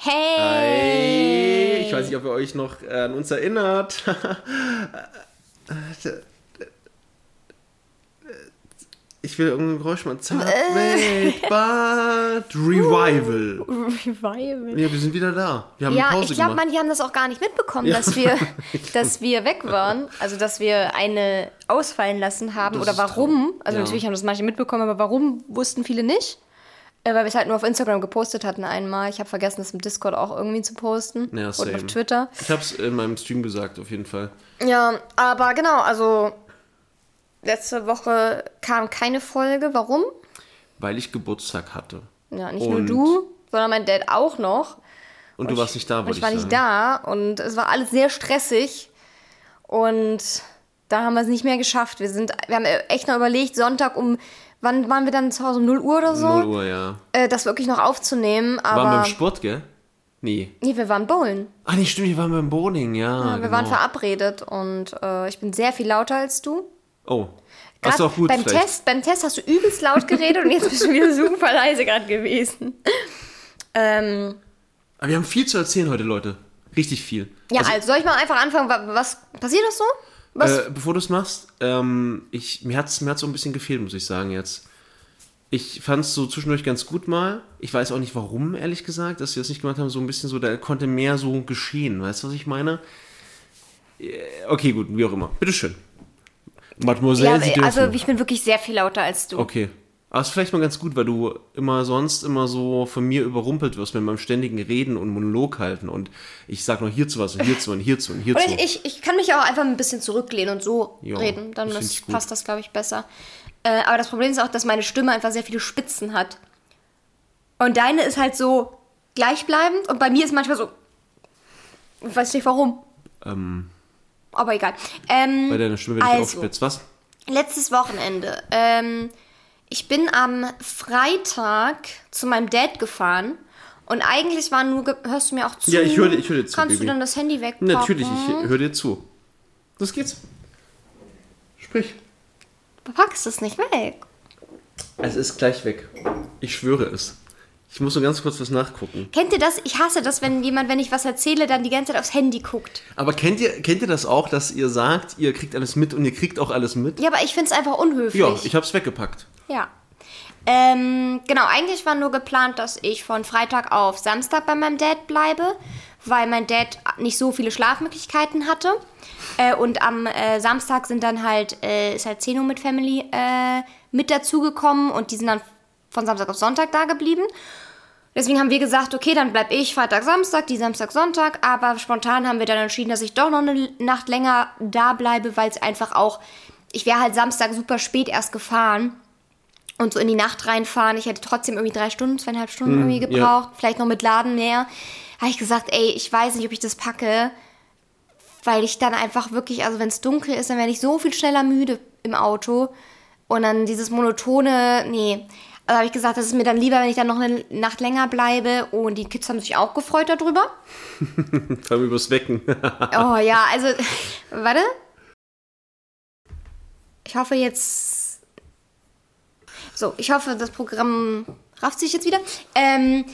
Hey! Hi! Ich weiß nicht, ob ihr euch noch äh, an uns erinnert. Ich will irgendein Geräusch machen. Zartweltbad Revival. Revival. Ja, wir sind wieder da. Wir haben Ja, eine Pause ich glaube, manche haben das auch gar nicht mitbekommen, Ja. dass, wir, dass wir weg waren. Also, dass wir eine ausfallen lassen haben. Das Oder warum. Also, Ja. natürlich haben das manche mitbekommen, aber warum wussten viele nicht. Äh, weil wir es halt nur auf Instagram gepostet hatten einmal. Ich habe vergessen, das im Discord auch irgendwie zu posten. Ja, und same. auf Twitter. Ich hab's in meinem Stream gesagt, auf jeden Fall. Ja, aber genau, also letzte Woche kam keine Folge. Warum? Weil ich Geburtstag hatte. Ja, nicht nur Und- du, sondern mein Dad auch noch. Und du warst nicht da, Und wollte ich war ich nicht sagen. da und es war alles sehr stressig. Und da haben wir es nicht mehr geschafft. Wir, sind, wir haben echt noch überlegt, Sonntag um, wann waren wir dann zu Hause? Um 0 Uhr oder so? 0 Uhr, ja. Äh, das wirklich noch aufzunehmen. Wir waren Aber beim Sport, gell? Nee. nee, wir waren bowlen. Ach nee, stimmt, wir waren beim Bowling, ja. Ja, wir genau. waren verabredet und äh, ich bin sehr viel lauter als du. Oh. Grad Hast du auch gut beim vielleicht. Test, beim Test hast du übelst laut geredet und jetzt bist du wieder super leise gerade gewesen. Ähm, Aber wir haben viel zu erzählen heute, Leute. Richtig viel. ja, also, soll ich mal einfach anfangen? wa- Was passiert das so? Was? Äh, bevor du es machst, ähm, ich, mir hat es mir hat's so ein bisschen gefehlt, muss ich sagen jetzt. Ich fand es so zwischendurch ganz gut mal. Ich weiß auch nicht warum, ehrlich gesagt, dass sie das nicht gemacht haben. So ein bisschen so, da konnte mehr so geschehen. Weißt du, was ich meine? Äh, Okay, gut, wie auch immer. Bitteschön. Mademoiselle, ja, Sie dürfen. also ich bin wirklich sehr viel lauter als du. Okay. Aber ist vielleicht mal ganz gut, weil du immer sonst immer so von mir überrumpelt wirst mit meinem ständigen Reden und Monolog halten. Und ich sag noch hierzu was und hierzu und hierzu und hierzu. Oder ich, ich, ich kann mich auch einfach ein bisschen zurücklehnen und so Ja, reden. Dann das passt das, glaube ich, besser. Äh, aber das Problem ist auch, dass meine Stimme einfach sehr viele Spitzen hat. Und deine ist halt so gleichbleibend und bei mir ist manchmal so. Ich weiß nicht warum, ähm, aber egal. Ähm, bei deiner Stimme bin ich also, aufspitzt. Was? letztes Wochenende. Ähm, ich bin am Freitag zu meinem Dad gefahren. Und eigentlich war nur. Hörst du mir auch zu? Ja, ich höre dir- ich höre dir zu, Kannst Baby. du dann das Handy wegpacken? Natürlich, ich höre dir zu. Los geht's. Sprich. Du packst es nicht weg. Es ist gleich weg. Ich schwöre es. Ich muss nur ganz kurz was nachgucken. Kennt ihr das? Ich hasse das, wenn jemand, wenn ich was erzähle, dann die ganze Zeit aufs Handy guckt. Aber kennt ihr, kennt ihr das auch, dass ihr sagt, ihr kriegt alles mit und ihr kriegt auch alles mit? Ja, aber ich finde es einfach unhöflich. Ja, ich hab's weggepackt. Ja. Ähm, genau, eigentlich war nur geplant, dass ich von Freitag auf Samstag bei meinem Dad bleibe, weil mein Dad nicht so viele Schlafmöglichkeiten hatte. Äh, und am äh, Samstag sind dann halt, äh, ist halt 10 Uhr mit Family äh, mit dazugekommen und die sind dann von Samstag auf Sonntag da geblieben. Deswegen haben wir gesagt, okay, dann bleib ich Freitag, Samstag, die Samstag, Sonntag. Aber spontan haben wir dann entschieden, dass ich doch noch eine Nacht länger da bleibe, weil es einfach auch, ich wäre halt Samstag super spät erst gefahren und so in die Nacht reinfahren. Ich hätte trotzdem irgendwie drei Stunden, zweieinhalb Stunden irgendwie ja. gebraucht. Vielleicht noch mit Laden mehr. Habe ich gesagt, ey, ich weiß nicht, ob ich das packe. Weil ich dann einfach wirklich, also wenn es dunkel ist, dann werde ich so viel schneller müde im Auto. Und dann dieses monotone, nee. Also habe ich gesagt, das ist mir dann lieber, wenn ich dann noch eine Nacht länger bleibe. Und die Kids haben sich auch gefreut darüber. Vor allem übers Wecken. Oh ja, also, warte. Ich hoffe jetzt. So, ich hoffe, das Programm rafft sich jetzt wieder. Ähm,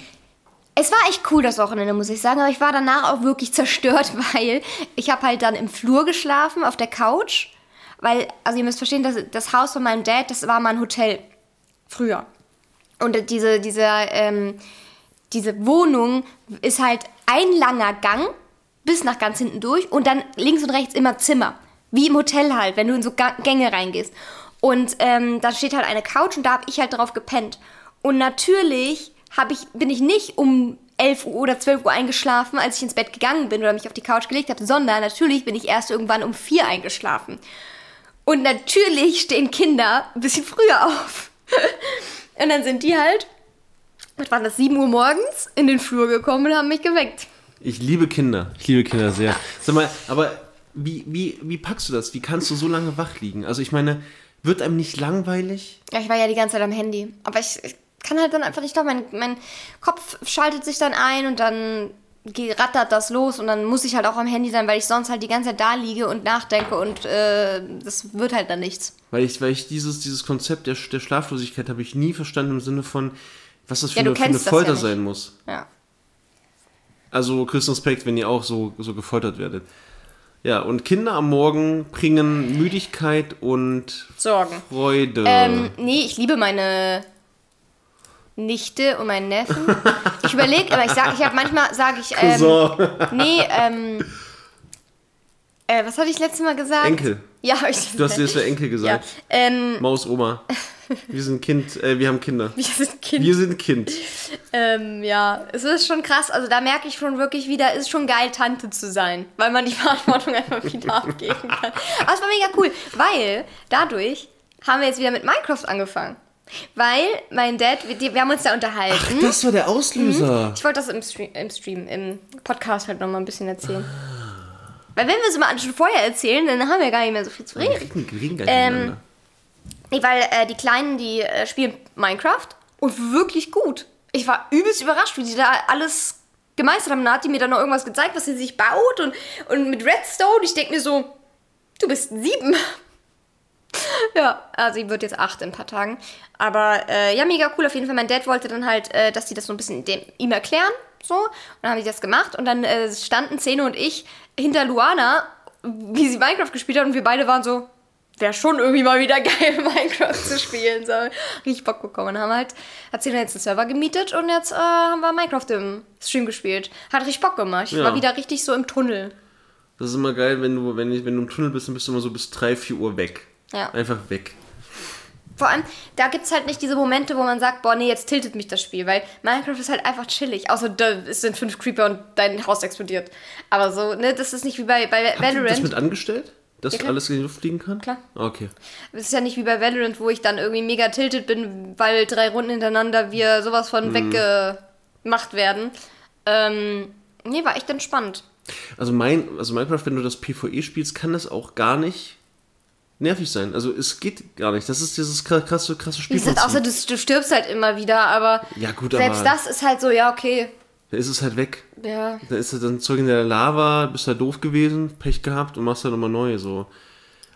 es war echt cool das Wochenende, muss ich sagen, aber ich war danach auch wirklich zerstört, weil ich habe halt dann im Flur geschlafen, auf der Couch. Weil, also ihr müsst verstehen, das, das Haus von meinem Dad, das war mal ein Hotel. Früher. Und diese, diese, ähm, diese Wohnung ist halt ein langer Gang bis nach ganz hinten durch und dann links und rechts immer Zimmer. Wie im Hotel halt, wenn du in so Gänge reingehst. Und ähm, da steht halt eine Couch und da habe ich halt drauf gepennt. Und natürlich hab ich, bin ich nicht um 11 Uhr oder 12 Uhr eingeschlafen, als ich ins Bett gegangen bin oder mich auf die Couch gelegt habe, sondern natürlich bin ich erst irgendwann um 4 eingeschlafen. Und natürlich stehen Kinder ein bisschen früher auf. und dann sind die halt, was war das, 7 Uhr morgens in den Flur gekommen und haben mich geweckt. Ich liebe Kinder. Ich liebe Kinder sehr. Sag mal, aber wie, wie, wie packst du das? Wie kannst du so lange wach liegen? Also ich meine, wird einem nicht langweilig? Ja, ich war ja die ganze Zeit am Handy. Aber ich, ich kann halt dann einfach nicht doch. Mein, mein Kopf schaltet sich dann ein und dann rattert das los und dann muss ich halt auch am Handy sein, weil ich sonst halt die ganze Zeit da liege und nachdenke und äh, das wird halt dann nichts. Weil ich, weil ich dieses, dieses Konzept der, der Schlaflosigkeit habe ich nie verstanden im Sinne von, was das für, Ja, eine, für eine ja Folter nicht. sein muss. Ja. Also Respekt, wenn ihr auch so, so gefoltert werdet. Ja, und Kinder am Morgen bringen Müdigkeit und Sorgen. Freude. Ähm, nee, ich liebe meine Nichte und meinen Neffen. Ich überlege, aber ich sage, ich habe manchmal sage ich, ähm, nee, ähm, äh, was hatte ich letztes Mal gesagt? Enkel. Ja, hab ich. Du hast dir das für Enkel ja, gesagt. ähm, Maus Oma. Wir sind Kind, äh, wir haben Kinder. wir sind Kind. Wir sind Kind. Ähm, ja, es ist schon krass. Also da merke ich schon wirklich wieder, ist schon geil, Tante zu sein, weil man die Verantwortung einfach wieder abgeben kann. Aber es war mega cool, weil dadurch haben wir jetzt wieder mit Minecraft angefangen. Weil mein Dad, wir, wir haben uns da unterhalten. Das war der Auslöser. Ich wollte das im Stream, im Stream, im Podcast halt nochmal ein bisschen erzählen. Weil wenn wir es mal schon vorher erzählen, dann haben wir gar nicht mehr so viel zu Wir reden. reden, wir reden gar nicht Ähm. Nee, weil äh, die Kleinen, die äh, spielen Minecraft und wirklich gut. Ich war übelst überrascht, wie die da alles gemeistert haben. Da hat die mir dann noch irgendwas gezeigt, was sie sich baut und, und mit Redstone. Ich denke mir so, du bist sieben. ja, also sie wird jetzt acht in ein paar Tagen. Aber äh, ja, mega cool auf jeden Fall. Mein Dad wollte dann halt, äh, dass die das so ein bisschen dem, ihm erklären. So. Und dann haben die das gemacht. Und dann äh, standen Zeno und ich hinter Luana, wie sie Minecraft gespielt hat. Und wir beide waren so, wäre schon irgendwie mal wieder geil, Minecraft zu spielen. So, richtig Bock bekommen. Haben halt, hat sie dann jetzt einen Server gemietet und jetzt äh, haben wir Minecraft im Stream gespielt. Hat richtig Bock gemacht. Ich Ja. war wieder richtig so im Tunnel. Das ist immer geil, wenn du, wenn, ich, wenn du im Tunnel bist, dann bist du immer so bis 3, 4 Uhr weg. Ja. Einfach weg. Vor allem, da gibt es halt nicht diese Momente, wo man sagt, boah, nee, jetzt tiltet mich das Spiel, weil Minecraft ist halt einfach chillig. Außer da es sind fünf Creeper und dein Haus explodiert. Aber so, ne, das ist nicht wie bei, bei Habt ihr das Valorant. mit angestellt? Dass Ja, alles in die Luft fliegen kann? Klar. Okay. Es ist ja nicht wie bei Valorant, wo ich dann irgendwie mega tiltet bin, weil drei Runden hintereinander wir sowas von Mhm. weggemacht werden. Ähm, nee, war echt entspannt. Also mein, also Minecraft, wenn du das PvE spielst, kann das auch gar nicht nervig sein. Also es geht gar nicht. Das ist dieses kra- krasse, krasse Spielprinzip. außer du, du stirbst halt immer wieder, aber Ja, gut, selbst aber- das ist halt so, ja, okay. Da ist es halt weg. Ja. Da ist es dann Zeug in der Lava, bist halt doof gewesen, Pech gehabt und machst halt nochmal neu. So.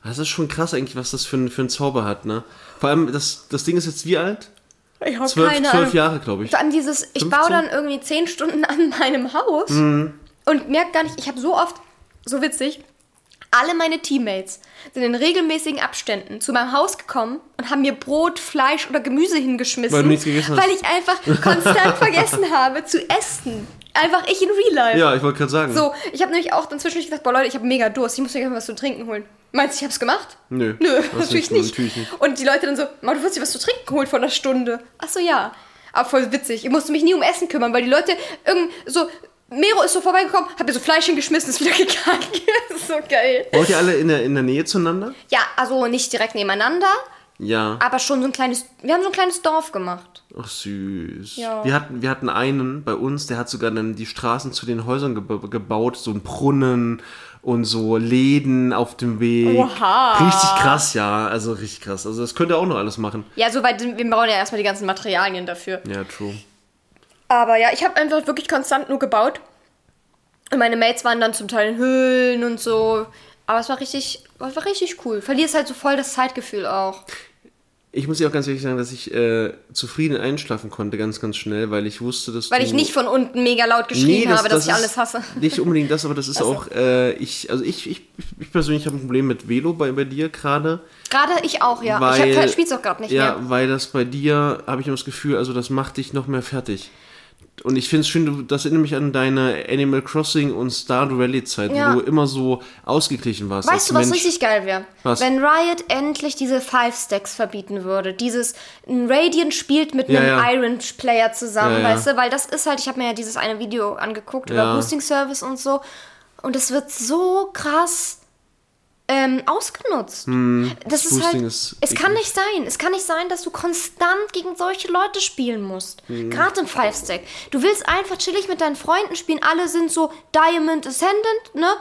Das ist schon krass eigentlich, was das für, ein- für einen Zauber hat, ne? Vor allem, das, das Ding ist jetzt wie alt? Ich habe Zwölf, keine zwölf. Jahre, glaube ich. Allem dieses, ich 15? baue dann irgendwie zehn Stunden an meinem Haus Mhm. und merke gar nicht, ich habe so oft, so witzig, alle meine Teammates sind in regelmäßigen Abständen zu meinem Haus gekommen und haben mir Brot, Fleisch oder Gemüse hingeschmissen, Weil du nichts gegessen weil ich einfach konstant vergessen habe zu essen. Einfach ich in Real Life. Ja, ich wollte gerade sagen. So, ich habe nämlich auch dann zwischendurch gesagt, boah Leute, ich habe mega Durst, ich muss mir was zu trinken holen. Meinst du, ich hab's gemacht? Nö. Nö, natürlich nicht, natürlich nicht. Und die Leute dann so, "Ma, du wirst dir was zu trinken geholt vor einer Stunde. Ach so, ja. Aber voll witzig. Ich musste mich nie um Essen kümmern, weil die Leute irgend so, Mero ist so vorbeigekommen, hat mir so Fleisch hingeschmissen, ist wieder gegangen. das ist so geil. Wollt ihr alle in der, in der Nähe zueinander? Ja, also nicht direkt nebeneinander, Ja. aber schon so ein kleines, wir haben so ein kleines Dorf gemacht. Ach süß. Ja. Wir, hatten, wir hatten einen bei uns, der hat sogar dann die Straßen zu den Häusern geba gebaut, so ein Brunnen und so Läden auf dem Weg. Oha. Richtig krass, ja. Also richtig krass. Also das könnt ihr auch noch alles machen. Ja, soweit, wir brauchen ja erstmal die ganzen Materialien dafür. Ja, true. Aber ja, ich habe einfach wirklich konstant nur gebaut. Und meine Mates waren dann zum Teil in Höhlen und so. Aber es war richtig, es war richtig cool. Verlierst halt so voll das Zeitgefühl auch. Ich muss dir auch ganz ehrlich sagen, dass ich äh, zufrieden einschlafen konnte, ganz, ganz schnell, weil ich wusste, dass Weil ich nicht von unten mega laut geschrien habe, dass ich ist alles hasse. Nicht unbedingt das, aber das ist Ach so. auch, äh, ich, also ich, ich, ich persönlich habe ein Problem mit Velo bei, bei dir gerade. Gerade ich auch, ja. Weil, ich spiel's auch gerade nicht ja, mehr. weil das bei dir, habe ich immer das Gefühl, also das macht dich noch mehr fertig. Und ich finde es schön, das erinnert mich an deine Animal Crossing und Stardew Valley Zeit, Ja. wo du immer so ausgeglichen warst. Weißt du, was Mensch. richtig geil wäre? Was? Wenn Riot endlich diese Five Stacks verbieten würde. Dieses ein Radiant spielt mit Ja, einem ja. Iron Player zusammen, weißt du? Weil das ist halt, ich habe mir ja dieses eine Video angeguckt über Boosting Service und so. Und es wird so krass ähm, ausgenutzt. das Hm, das ist halt, ist es kann nicht sein. Es kann nicht sein, dass du konstant gegen solche Leute spielen musst. Hm. Gerade im Five Stack. Du willst einfach chillig mit deinen Freunden spielen. Alle sind so Diamond Ascendant, ne?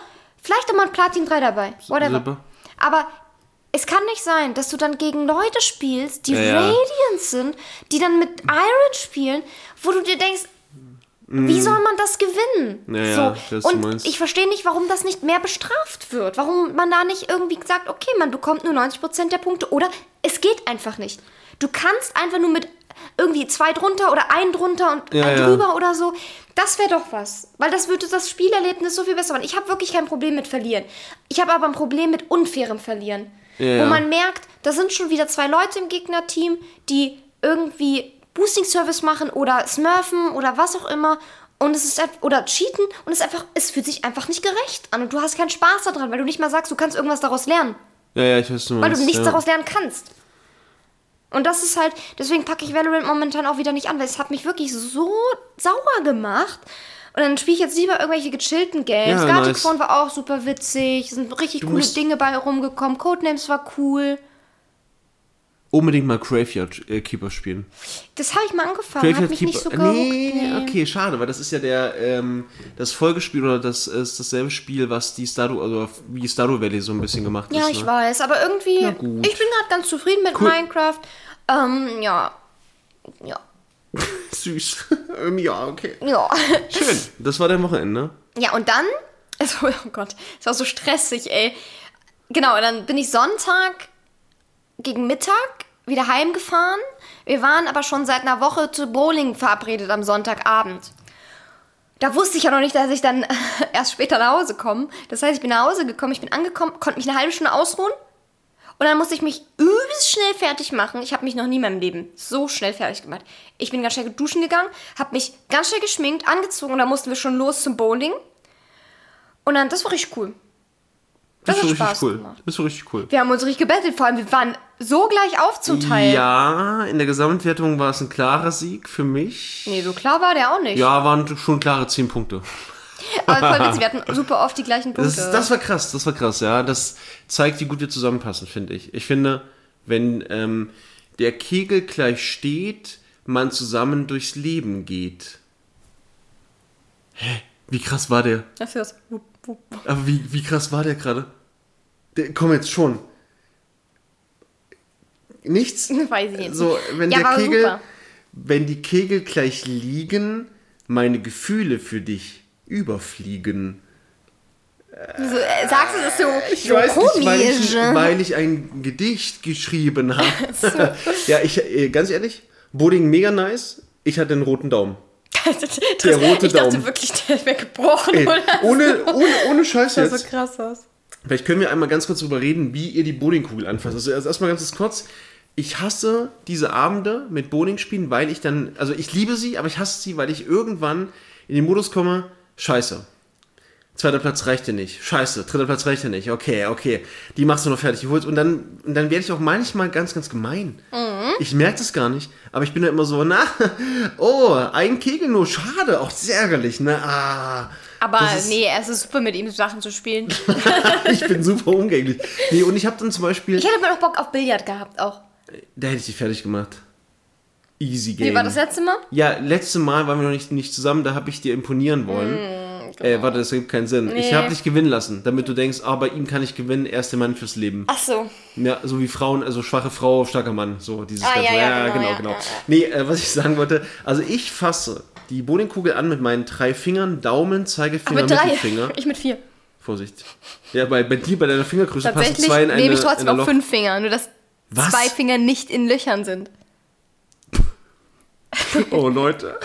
Vielleicht auch mal ein Platin 3 dabei. Whatever. Super. Aber es kann nicht sein, dass du dann gegen Leute spielst, die Ja, ja. Radiant sind, die dann mit Iron spielen, wo du dir denkst, wie soll man das gewinnen? Mhm. Ja, ja, ich weiß, was du Und ich verstehe nicht, warum das nicht mehr bestraft wird. Warum man da nicht irgendwie sagt, okay, man bekommt nur 90% der Punkte oder es geht einfach nicht. Du kannst einfach nur mit irgendwie zwei drunter oder ein drunter und Ja, ein ja. drüber oder so. Das wäre doch was. Weil das würde das Spielerlebnis so viel besser machen. Ich habe wirklich kein Problem mit Verlieren. Ich habe aber ein Problem mit unfairem Verlieren. Ja. Wo man merkt, da sind schon wieder zwei Leute im Gegnerteam, die irgendwie Boosting-Service machen oder smurfen oder was auch immer. Und es ist oder cheaten und es einfach, es fühlt sich einfach nicht gerecht an und du hast keinen Spaß daran, weil du nicht mal sagst, du kannst irgendwas daraus lernen. Ja, ja, ich weiß, du Weil du nichts ja. daraus lernen kannst. Und das ist halt, deswegen packe ich Valorant momentan auch wieder nicht an, weil es hat mich wirklich so sauer gemacht. Und dann spiele ich jetzt lieber irgendwelche gechillten Games. Ja, Gartic nice. Phone war auch super witzig, es sind richtig coole musst- Dinge bei rumgekommen. Codenames war cool. Unbedingt mal Graveyard äh, Keeper spielen. Das habe ich mal angefangen, hat mich nicht so gehuckt. nee, nee. okay, schade, weil das ist ja der ähm, das Folgespiel oder das ist dasselbe Spiel, was die Stardew, also wie Stardew Valley so ein bisschen gemacht Ja, ist. ich ne? weiß, aber irgendwie, gut. ich bin gerade ganz zufrieden mit Cool. Minecraft. Ähm, ja. Ja. Süß. ähm, ja, okay. Ja. Schön. Das war dein Wochenende, ne? Ja, und dann, also, oh Gott, es war so stressig, ey. Genau, dann bin ich Sonntag gegen Mittag wieder heimgefahren. Wir waren aber schon seit einer Woche zu Bowling verabredet am Sonntagabend. Da wusste ich ja noch nicht, dass ich dann erst später nach Hause komme. Das heißt, ich bin nach Hause gekommen, ich bin angekommen, konnte mich eine halbe Stunde ausruhen. Und dann musste ich mich übelst schnell fertig machen. Ich habe mich noch nie in meinem Leben so schnell fertig gemacht. Ich bin ganz schnell duschen gegangen, habe mich ganz schnell geschminkt, angezogen und dann mussten wir schon los zum Bowling. Und dann, das war richtig cool. Das, Das hat war Spaß richtig cool. gemacht. Das war richtig cool. Wir haben uns richtig gebettelt, vor allem wir waren so gleich auf zum Teil. Ja, in der Gesamtwertung war es ein klarer Sieg für mich. Nee, so klar war der auch nicht. Ja, waren schon klare 10 Punkte. Aber voll witzig, wir hatten super oft die gleichen Punkte. Das, das war krass, das war krass, ja. Das zeigt, wie gut wir zusammenpassen, finde ich. Ich finde, wenn ähm, der Kegel gleich steht, man zusammen durchs Leben geht. Hä? Wie krass war der? das ist wupp. Aber wie, wie krass war der gerade? Komm jetzt schon. Nichts? Weiß ich nicht. So, wenn ja, der Kegel, super. wenn die Kegel gleich liegen, meine Gefühle für dich überfliegen. So, äh, sagst du das so, Ich so weiß nicht, weil komisch? ich, weil ich ein Gedicht geschrieben habe. ja, ich, äh, ganz ehrlich, Boding mega nice. Ich hatte einen roten Daumen. das, der rote ich dachte Daumen. wirklich, der wäre gebrochen, Ey, oder? ohne, ohne, ohne Scheiß Das sah so krass aus. Vielleicht können wir einmal ganz kurz darüber reden, wie ihr die Bowlingkugel anfasst. Also erst- erstmal ganz kurz. Ich hasse diese Abende mit Bowling spielen, weil ich dann, also ich liebe sie, aber ich hasse sie, weil ich irgendwann in den Modus komme, scheiße. Zweiter Platz reicht dir nicht. Scheiße, dritter Platz reicht dir nicht. Okay, okay. Die machst du noch fertig. Die holst- Und dann, und dann werde ich auch manchmal ganz, ganz gemein. Ich merke das gar nicht. Aber ich bin da immer so, na, oh, ein Kegel nur, schade, auch sehr ärgerlich, ne? Ah. Aber nee, es ist super, mit ihm Sachen zu spielen. ich bin super umgänglich. Nee, und ich habe dann zum Beispiel. Ich hätte mal noch Bock auf Billard gehabt auch. Da hätte ich dich fertig gemacht. Easy Game. Wie war das letzte Mal? Ja, letzte Mal waren wir noch nicht, nicht zusammen, da habe ich dir imponieren wollen. äh, warte, das ergibt keinen Sinn. Ich Mm, Nee. habe dich gewinnen lassen, damit du denkst, ah, bei ihm kann ich gewinnen, er ist der Mann fürs Leben. Ach so. Ja, so wie Frauen, also schwache Frau, starker Mann, so dieses Ah, Ganze. ja, ja, genau, ja, genau. ja, ja. Nee, äh, was ich sagen wollte, also ich fasse die Bowlingkugel an mit meinen drei Fingern, Daumen, Zeigefinger, Mit drei. Mittelfinger. Ich mit vier. Vorsicht. Ja, bei, bei dir, bei deiner Fingergröße passen Tatsächlich zwei in eine, nehme ich trotzdem auch fünf Finger, nur dass Was? zwei Finger nicht in Löchern sind. Oh, Leute.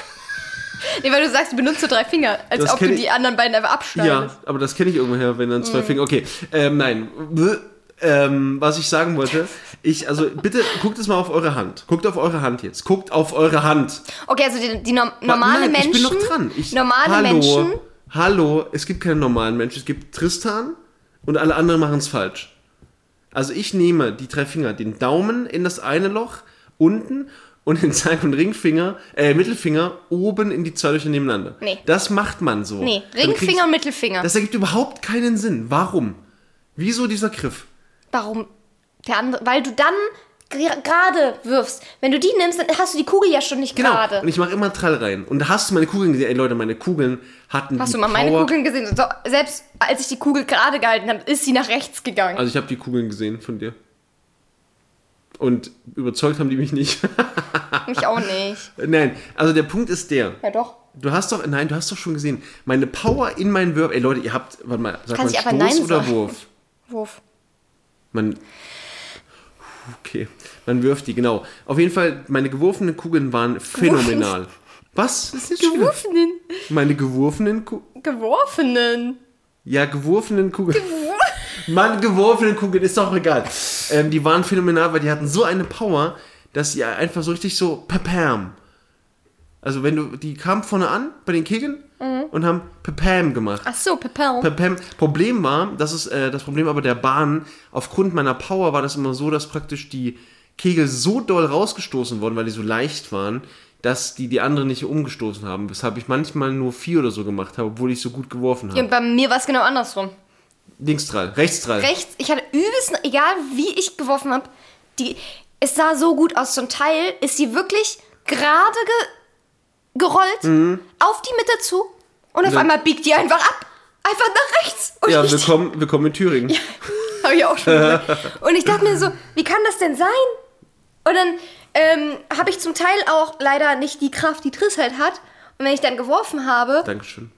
Nee, weil du sagst, du benutzt nur drei Finger, als Das ob du ich- die anderen beiden einfach abschneidest. Ja, aber das kenne ich irgendwoher, wenn dann zwei Mhm. Finger. Okay, ähm, nein. Ähm, was ich sagen wollte, ich, also bitte guckt es mal auf eure Hand. Guckt auf eure Hand jetzt. Guckt auf eure Hand. Okay, also die, die norm normale Nein, Menschen. Ich bin noch dran. Ich, normale hallo, Menschen. Hallo, es gibt keine normalen Menschen. Es gibt Tristan und alle anderen machen es falsch. Also ich nehme die drei Finger, den Daumen in das eine Loch unten und den Zeig- und Ringfinger, äh, Mittelfinger oben in die zwei Löcher nebeneinander. Nee. Das macht man so. Nee, Ringfinger und Mittelfinger. Das ergibt überhaupt keinen Sinn. Warum? Wieso dieser Griff? Warum? Der andere, weil du dann gerade wirfst. Wenn du die nimmst, dann hast du die Kugel ja schon nicht Genau. gerade. Und ich mache immer Trall rein. Und da hast du meine Kugeln gesehen. Ey Leute, meine Kugeln hatten Hast du mal meine Power. Kugeln gesehen? So, selbst als ich die Kugel gerade gehalten habe, ist sie nach rechts gegangen. Also ich habe die Kugeln gesehen von dir. Und überzeugt haben die mich nicht. ich auch nicht. nein, also der Punkt ist der. Ja doch. Du hast doch, nein, du hast doch schon gesehen, meine Power in meinen Würfen. Ey Leute, ihr habt, warte mal, sagt Kannst man Stoß Nein oder sagen? Wurf? Wurf. Man. Okay, man wirft die, genau. Auf jeden Fall, meine geworfenen Kugeln waren phänomenal. Was? Was ist? Geworfenen. Meine geworfenen Kugeln. Geworfenen. Ja, geworfenen Kugeln. Mann, geworfenen Kugeln, ist doch egal. Ähm, die waren phänomenal, weil die hatten so eine Power, dass sie einfach so richtig so papam. Also wenn du, die kamen vorne an bei den Kegeln und haben papam gemacht. Ach so, Pepel. Papam. Problem war, das ist äh, das Problem aber der Bahn, aufgrund meiner Power war das immer so, dass praktisch die Kegel so doll rausgestoßen wurden, weil die so leicht waren, dass die die anderen nicht umgestoßen haben. Weshalb ich manchmal nur vier oder so gemacht habe, obwohl ich so gut geworfen habe. Ja, bei mir war es genau andersrum. Links drei, rechts drei. Rechts, ich hatte übelst, egal wie ich geworfen habe, die, es sah so gut aus. Zum Teil ist sie wirklich gerade ge, gerollt, auf die Mitte zu und auf Ja. einmal biegt die einfach ab. Einfach nach rechts. Und Ja, willkommen, willkommen in Thüringen. Habe ich auch schon gesagt. Und ich dachte mir so, wie kann das denn sein? Und dann ähm, habe ich zum Teil auch leider nicht die Kraft, die Triss halt hat. Und wenn ich dann geworfen habe, Dankeschön.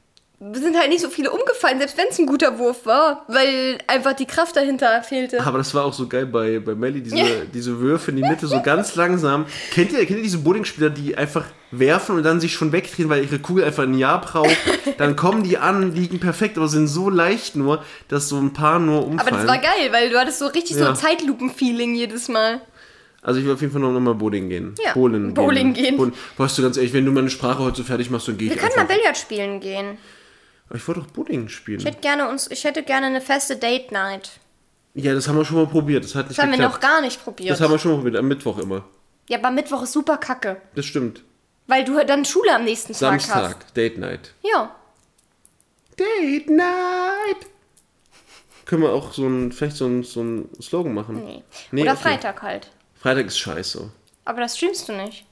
Sind halt nicht so viele umgefallen, selbst wenn es ein guter Wurf war, weil einfach die Kraft dahinter fehlte. Aber das war auch so geil bei, bei Melly, diese, diese Würfe in die Mitte, so ganz langsam. Kennt ihr, kennt ihr diese Bowlingspieler, die einfach werfen und dann sich schon wegdrehen, weil ihre Kugel einfach ein Jahr braucht? Dann kommen die an, liegen perfekt, aber sind so leicht nur, dass so ein paar nur Aber umfallen. das war geil, weil du hattest so richtig so Ja. ein Zeitlupen-Feeling jedes Mal. Also ich will auf jeden Fall noch mal Bowling gehen. Ja, Bowlen Bowling gehen. Bowlen. Weißt du, ganz ehrlich, wenn du meine Sprache heute so fertig machst, dann gehe ich Wir können mal. Billard spielen gehen. Aber ich wollte doch Bowling spielen. Ich hätte gerne uns, ich hätte gerne eine feste Date Night. Ja, das haben wir schon mal probiert. Das hat nicht Das haben wir noch gar nicht probiert. das haben wir schon mal probiert, am Mittwoch immer. ja, aber Mittwoch ist super kacke. Das stimmt. Weil du dann Schule am nächsten Tag hast. Samstag, Date Night. Ja. Date Night. Können wir auch so ein, vielleicht so ein, so ein Slogan machen? Nee. Nee, Oder okay. Freitag halt. Freitag ist scheiße. Aber das streamst du nicht.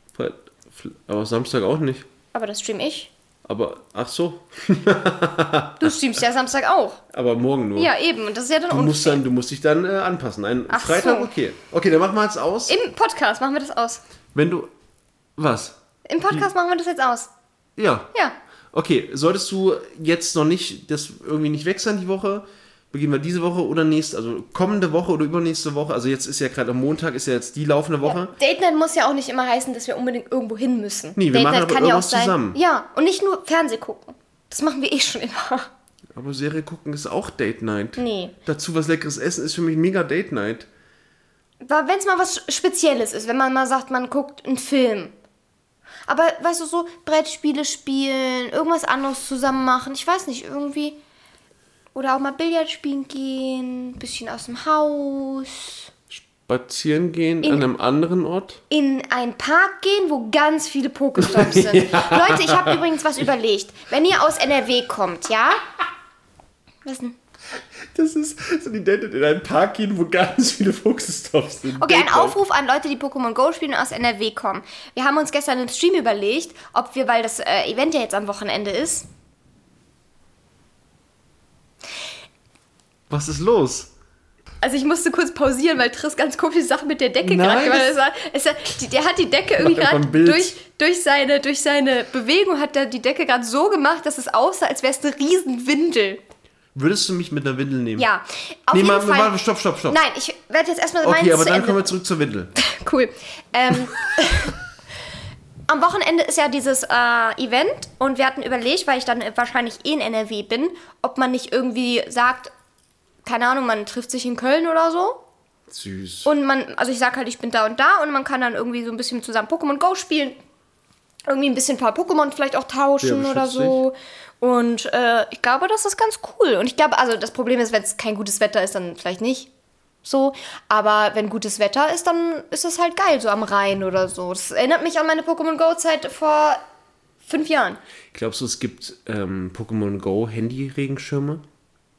Aber Samstag auch nicht. Aber das stream ich. Aber, ach so. Du streamst ja Samstag auch. Aber morgen nur. Ja, eben. Und das ist ja dann Du musst, unfair. dann, du musst dich dann äh, anpassen. Ein Ach Freitag, so. okay. Okay, dann machen wir jetzt aus. Im Podcast machen wir das aus. Wenn du. Was? Im Podcast machen wir das jetzt aus. Ja. Ja. Okay, solltest du jetzt noch nicht, das irgendwie nicht weg sein die Woche, beginnen wir diese Woche oder nächste, also kommende Woche oder übernächste Woche, also jetzt ist ja gerade am Montag, ist ja jetzt die laufende Woche. Date Night muss ja auch nicht immer heißen, dass wir unbedingt irgendwo hin müssen. Nee, wir Date machen Night aber kann ja auch irgendwas sein. zusammen. Ja, und nicht nur Fernseh gucken. Das machen wir eh schon immer. Aber Serie gucken ist auch Date Night. Nee. Dazu was leckeres essen ist für mich mega Date Night. Wenn es mal was Spezielles ist, wenn man mal sagt, man guckt einen Film. Aber weißt du, so Brettspiele spielen, irgendwas anderes zusammen machen, ich weiß nicht, irgendwie. Oder auch mal Billard spielen gehen, bisschen aus dem Haus. Spazieren gehen In- an einem anderen Ort. in einen Park gehen, wo ganz viele Pokestops sind. Leute, ich habe übrigens was überlegt. Wenn ihr aus NRW kommt, ja? Was denn? Das ist so die Date in einen Park gehen, wo ganz viele Fokustops sind. Okay, ein. Aufruf an Leute, die Pokémon Go spielen und aus NRW kommen. Wir haben uns gestern im Stream überlegt, ob wir, weil das äh, Event ja jetzt am Wochenende ist, Was ist los? Also ich musste kurz pausieren, weil Triss ganz komische Sachen mit der Decke gerade gemacht hat. Es war- es war- Der hat die Decke irgendwie gerade durch, durch, seine, durch seine Bewegung hat er die Decke gerade so gemacht, dass es aussah, als wäre es eine riesen Windel. Würdest du mich mit einer Windel nehmen? Ja, auf Nee, jeden mal, Fall. warte, stopp, stopp, stopp. Nein, ich werde jetzt erstmal okay, meins aber dann Ende. kommen wir zurück zur Windel. Cool. Ähm, am Wochenende ist ja dieses äh, Event und wir hatten überlegt, weil ich dann wahrscheinlich eh in NRW bin, ob man nicht irgendwie sagt, keine Ahnung, man trifft sich in Köln oder so. Süß. Und man, also ich sag halt, ich bin da und da und man kann dann irgendwie so ein bisschen zusammen Pokémon Go spielen. Irgendwie ein bisschen ein paar Pokémon vielleicht auch tauschen Ja, oder so. Und äh, ich glaube, das ist ganz cool. Und ich glaube, also das Problem ist, wenn es kein gutes Wetter ist, dann vielleicht nicht so. Aber wenn gutes Wetter ist, dann ist es halt geil, so am Rhein oder so. Das erinnert mich an meine Pokémon Go-Zeit vor fünf Jahren. Glaubst du, es gibt ähm, Pokémon Go Handy-Regenschirme?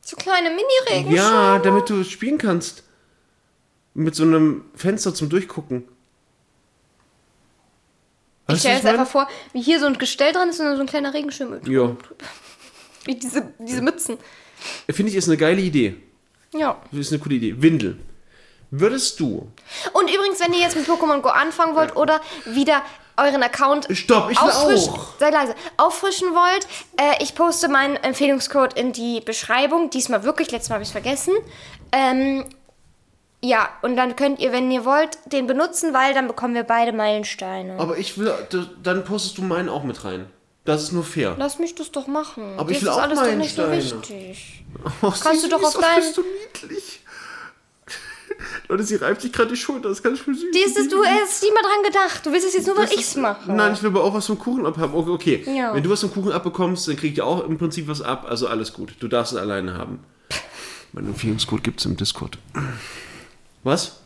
So kleine Mini-Regenschirme. Ja, damit du spielen kannst. Mit so einem Fenster zum Durchgucken. Ich Weißt du, stelle es einfach vor, wie hier so ein Gestell dran ist und so ein kleiner Regenschirm. Ja. Wie diese, diese Mützen. Finde ich, ist eine geile Idee. Ja. Ist eine coole Idee. Windel. Würdest du. Und übrigens, wenn ihr jetzt mit Pokémon Go anfangen wollt oder wieder euren Account Stopp, ich will auffrischen, auch. sei leise, auffrischen wollt, äh, ich poste meinen Empfehlungscode in die Beschreibung. Diesmal wirklich, letztes Mal habe ich es vergessen. Ähm, Ja, und dann könnt ihr, wenn ihr wollt, den benutzen, weil dann bekommen wir beide Meilensteine. Aber ich will, dann postest du meinen auch mit rein. Das ist nur fair. Lass mich das doch machen. Aber Dir ich will ist auch alles doch nicht so wichtig. Oh, Kannst du doch auf deinen- bist du niedlich. Leute, sie reibt sich gerade die Schulter, das ist ganz schön süß. Dir ist es, du hast niemand dran gedacht. Du willst es jetzt nur, weil ich's ist- mache. Nein, ich will aber auch was vom Kuchen abhaben. Okay, okay. Ja. wenn du was vom Kuchen abbekommst, dann kriegt ihr auch im Prinzip was ab. Also alles gut. Du darfst es alleine haben. Mein Empfehlungscode gibt es im Discord. Was?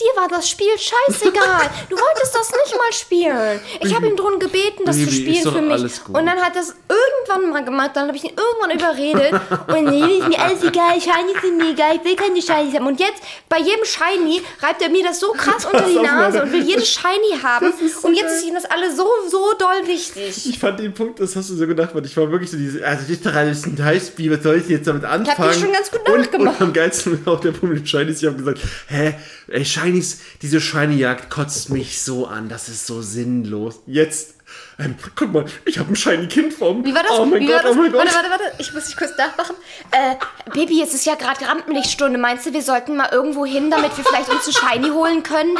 Dir war das Spiel scheißegal. Du wolltest das nicht mal spielen. Ich habe ihm darum gebeten, das Baby, zu ist spielen für mich. Und dann hat er es irgendwann mal gemacht. Dann habe ich ihn irgendwann überredet. Und nee, ist mir alles egal. Shiny sind mir egal. Ich will keine Shinies haben. Und jetzt, bei jedem Shiny, reibt er mir das so krass unter die Nase und will jedes Shiny haben. ist so Und jetzt geil. ist ihm das alles so, so doll wichtig. Ich fand den Punkt, das hast du so gedacht, weil ich war wirklich so diese, also das ist doch alles ein Teilspiel, was soll ich jetzt damit anfangen? dir schon ganz gut und, nachgemacht. und am geilsten auch der Punkt mit Shinies, ich habe gesagt, hä, ey, Shinies, diese Shiny-Jagd kotzt mich so an, das ist so sinnlos. Jetzt, ähm, guck mal, ich habe ein Shiny-Kind vor mir. Wie war das? Oh mein Wie Gott, war das? oh mein Gott. Warte, warte, warte. Ich muss dich kurz nachmachen. Äh, Baby, jetzt ist ja gerade Rampenlichtstunde. Meinst du, wir sollten mal irgendwo hin, damit wir vielleicht uns ein Shiny holen können?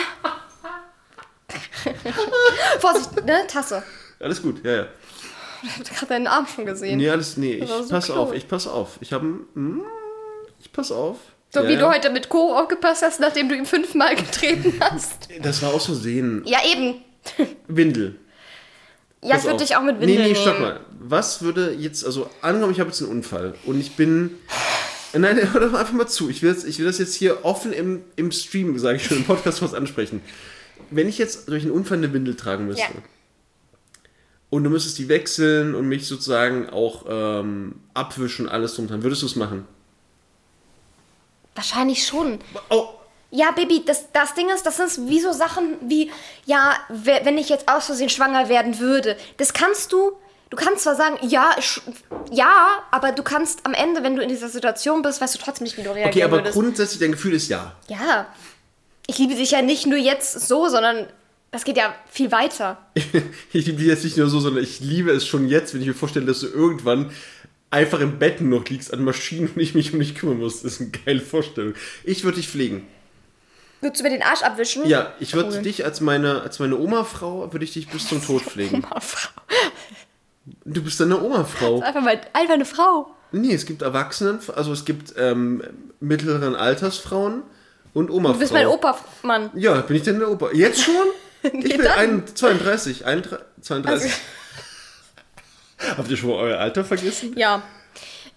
Vorsicht, ne? Tasse. Alles gut, ja, ja. Ich hab gerade deinen Arm schon gesehen. Nee, alles, nee, ich so pass cool. auf, ich pass auf. Ich habe, mm, ich pass auf. So Ja, wie du heute mit Co. aufgepasst hast, nachdem du ihm fünfmal getreten hast. Das war aus Versehen. Ja, eben. Windel. Ja, Pass ich würde dich auch mit Windeln Nee, nee, stopp mal. Was würde jetzt, also angenommen, ich habe jetzt einen Unfall und ich bin. Nein, hör doch einfach mal zu. Ich will das, ich will das jetzt hier offen im, im Stream, sage ich schon, im Podcast was ansprechen. Wenn ich jetzt durch einen Unfall eine Windel tragen müsste Ja. und du müsstest die wechseln und mich sozusagen auch ähm, abwischen, alles drum dran, würdest du es machen? Wahrscheinlich schon. Oh, Ja, Baby, das, das Ding ist, das sind wie so Sachen wie, ja, we- wenn ich jetzt aus Versehen schwanger werden würde. Das kannst du, du kannst zwar sagen, ja, ja, aber du kannst am Ende, wenn du in dieser Situation bist, weißt du trotzdem nicht, wie du reagieren okay, aber würdest. grundsätzlich dein Gefühl ist ja. Ja, ich liebe dich ja nicht nur jetzt so, sondern das geht ja viel weiter. Ich liebe dich jetzt nicht nur so, sondern ich liebe es schon jetzt, wenn ich mir vorstelle, dass du irgendwann einfach im Bett nur noch liegst an Maschinen und ich mich um dich kümmern muss. Das ist eine geile Vorstellung. Ich würde dich pflegen. Würdest du mir den Arsch abwischen? Ja, ich würde Cool. dich als meine, als meine Oma-Frau, würde ich dich bis zum Tod pflegen. Du bist eine Oma-Frau. Einfach mal, einfach eine Frau. Nee, es gibt Erwachsenen, also es gibt ähm, mittleren Altersfrauen und Oma-Frauen. Du bist mein Opa-Mann. Ja, bin ich denn der Opa? Jetzt schon? Ich Nee, bin dann. ein, 32, 31, 32. Also- Habt ihr schon mal euer Alter vergessen? Ja.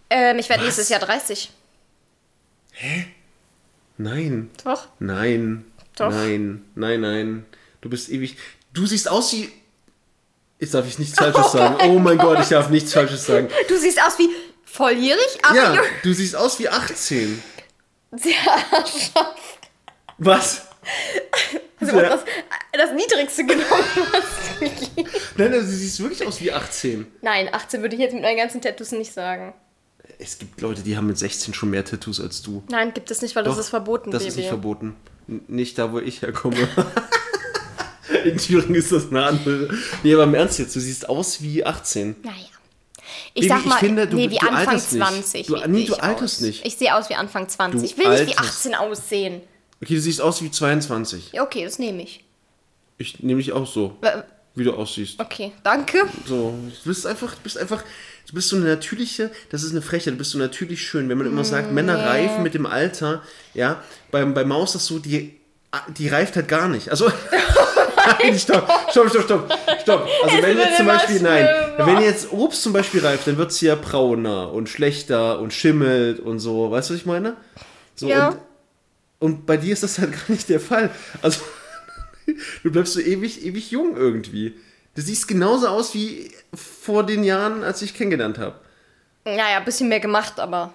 Ähm, ich werde nächstes Jahr 30. Nein. Doch. Nein. Doch. Nein. Nein, nein. Du bist ewig. Du siehst aus wie. Jetzt darf ich nichts Falsches sagen. Oh mein Gott, ich darf nichts Falsches sagen. Du siehst aus wie volljährig, aber Ja, du siehst aus wie 18. Sehr. Was? Also das, das Niedrigste genommen, geht. Nein, also, du siehst wirklich aus wie 18. Nein, 18 würde ich jetzt mit meinen ganzen Tattoos nicht sagen. Es gibt Leute, die haben mit 16 schon mehr Tattoos als du. Nein, gibt es nicht, weil das Doch, ist verboten, Das Baby. ist nicht verboten. N nicht da, wo ich herkomme. In Thüringen ist das eine andere. Nee, aber im Ernst jetzt, du siehst aus wie 18. Naja. Ich Baby, sag ich mal, finde, du- nee, wie Anfang alterst nicht. 20. Du- nee, ich du alterst aus. nicht. Ich sehe aus wie Anfang 20. Du ich will nicht wie alterst. 18 aussehen. Okay, du siehst aus wie 22. Ja, okay, das nehme ich. Ich nehme dich auch so, Äh, wie du aussiehst. Okay, danke. So, du bist einfach, du bist einfach, du bist so eine natürliche, das ist eine Frechheit, du bist so natürlich schön. Wenn man immer sagt, Männer reifen mit dem Alter, ja, beim, bei Maus ist das so, die, die reift halt gar nicht. Also, nein, stopp, stopp, stopp, stopp, stopp. Also, wenn jetzt zum Beispiel, nein, wenn jetzt Obst zum Beispiel reift, dann wird es ja brauner und schlechter und schimmelt und so. Weißt du, was ich meine? So, Ja. und, und bei dir ist das halt gar nicht der Fall. Also, du bleibst so ewig, ewig jung irgendwie. Du siehst genauso aus wie vor den Jahren, als ich kennengelernt habe. Naja, ein bisschen mehr gemacht, aber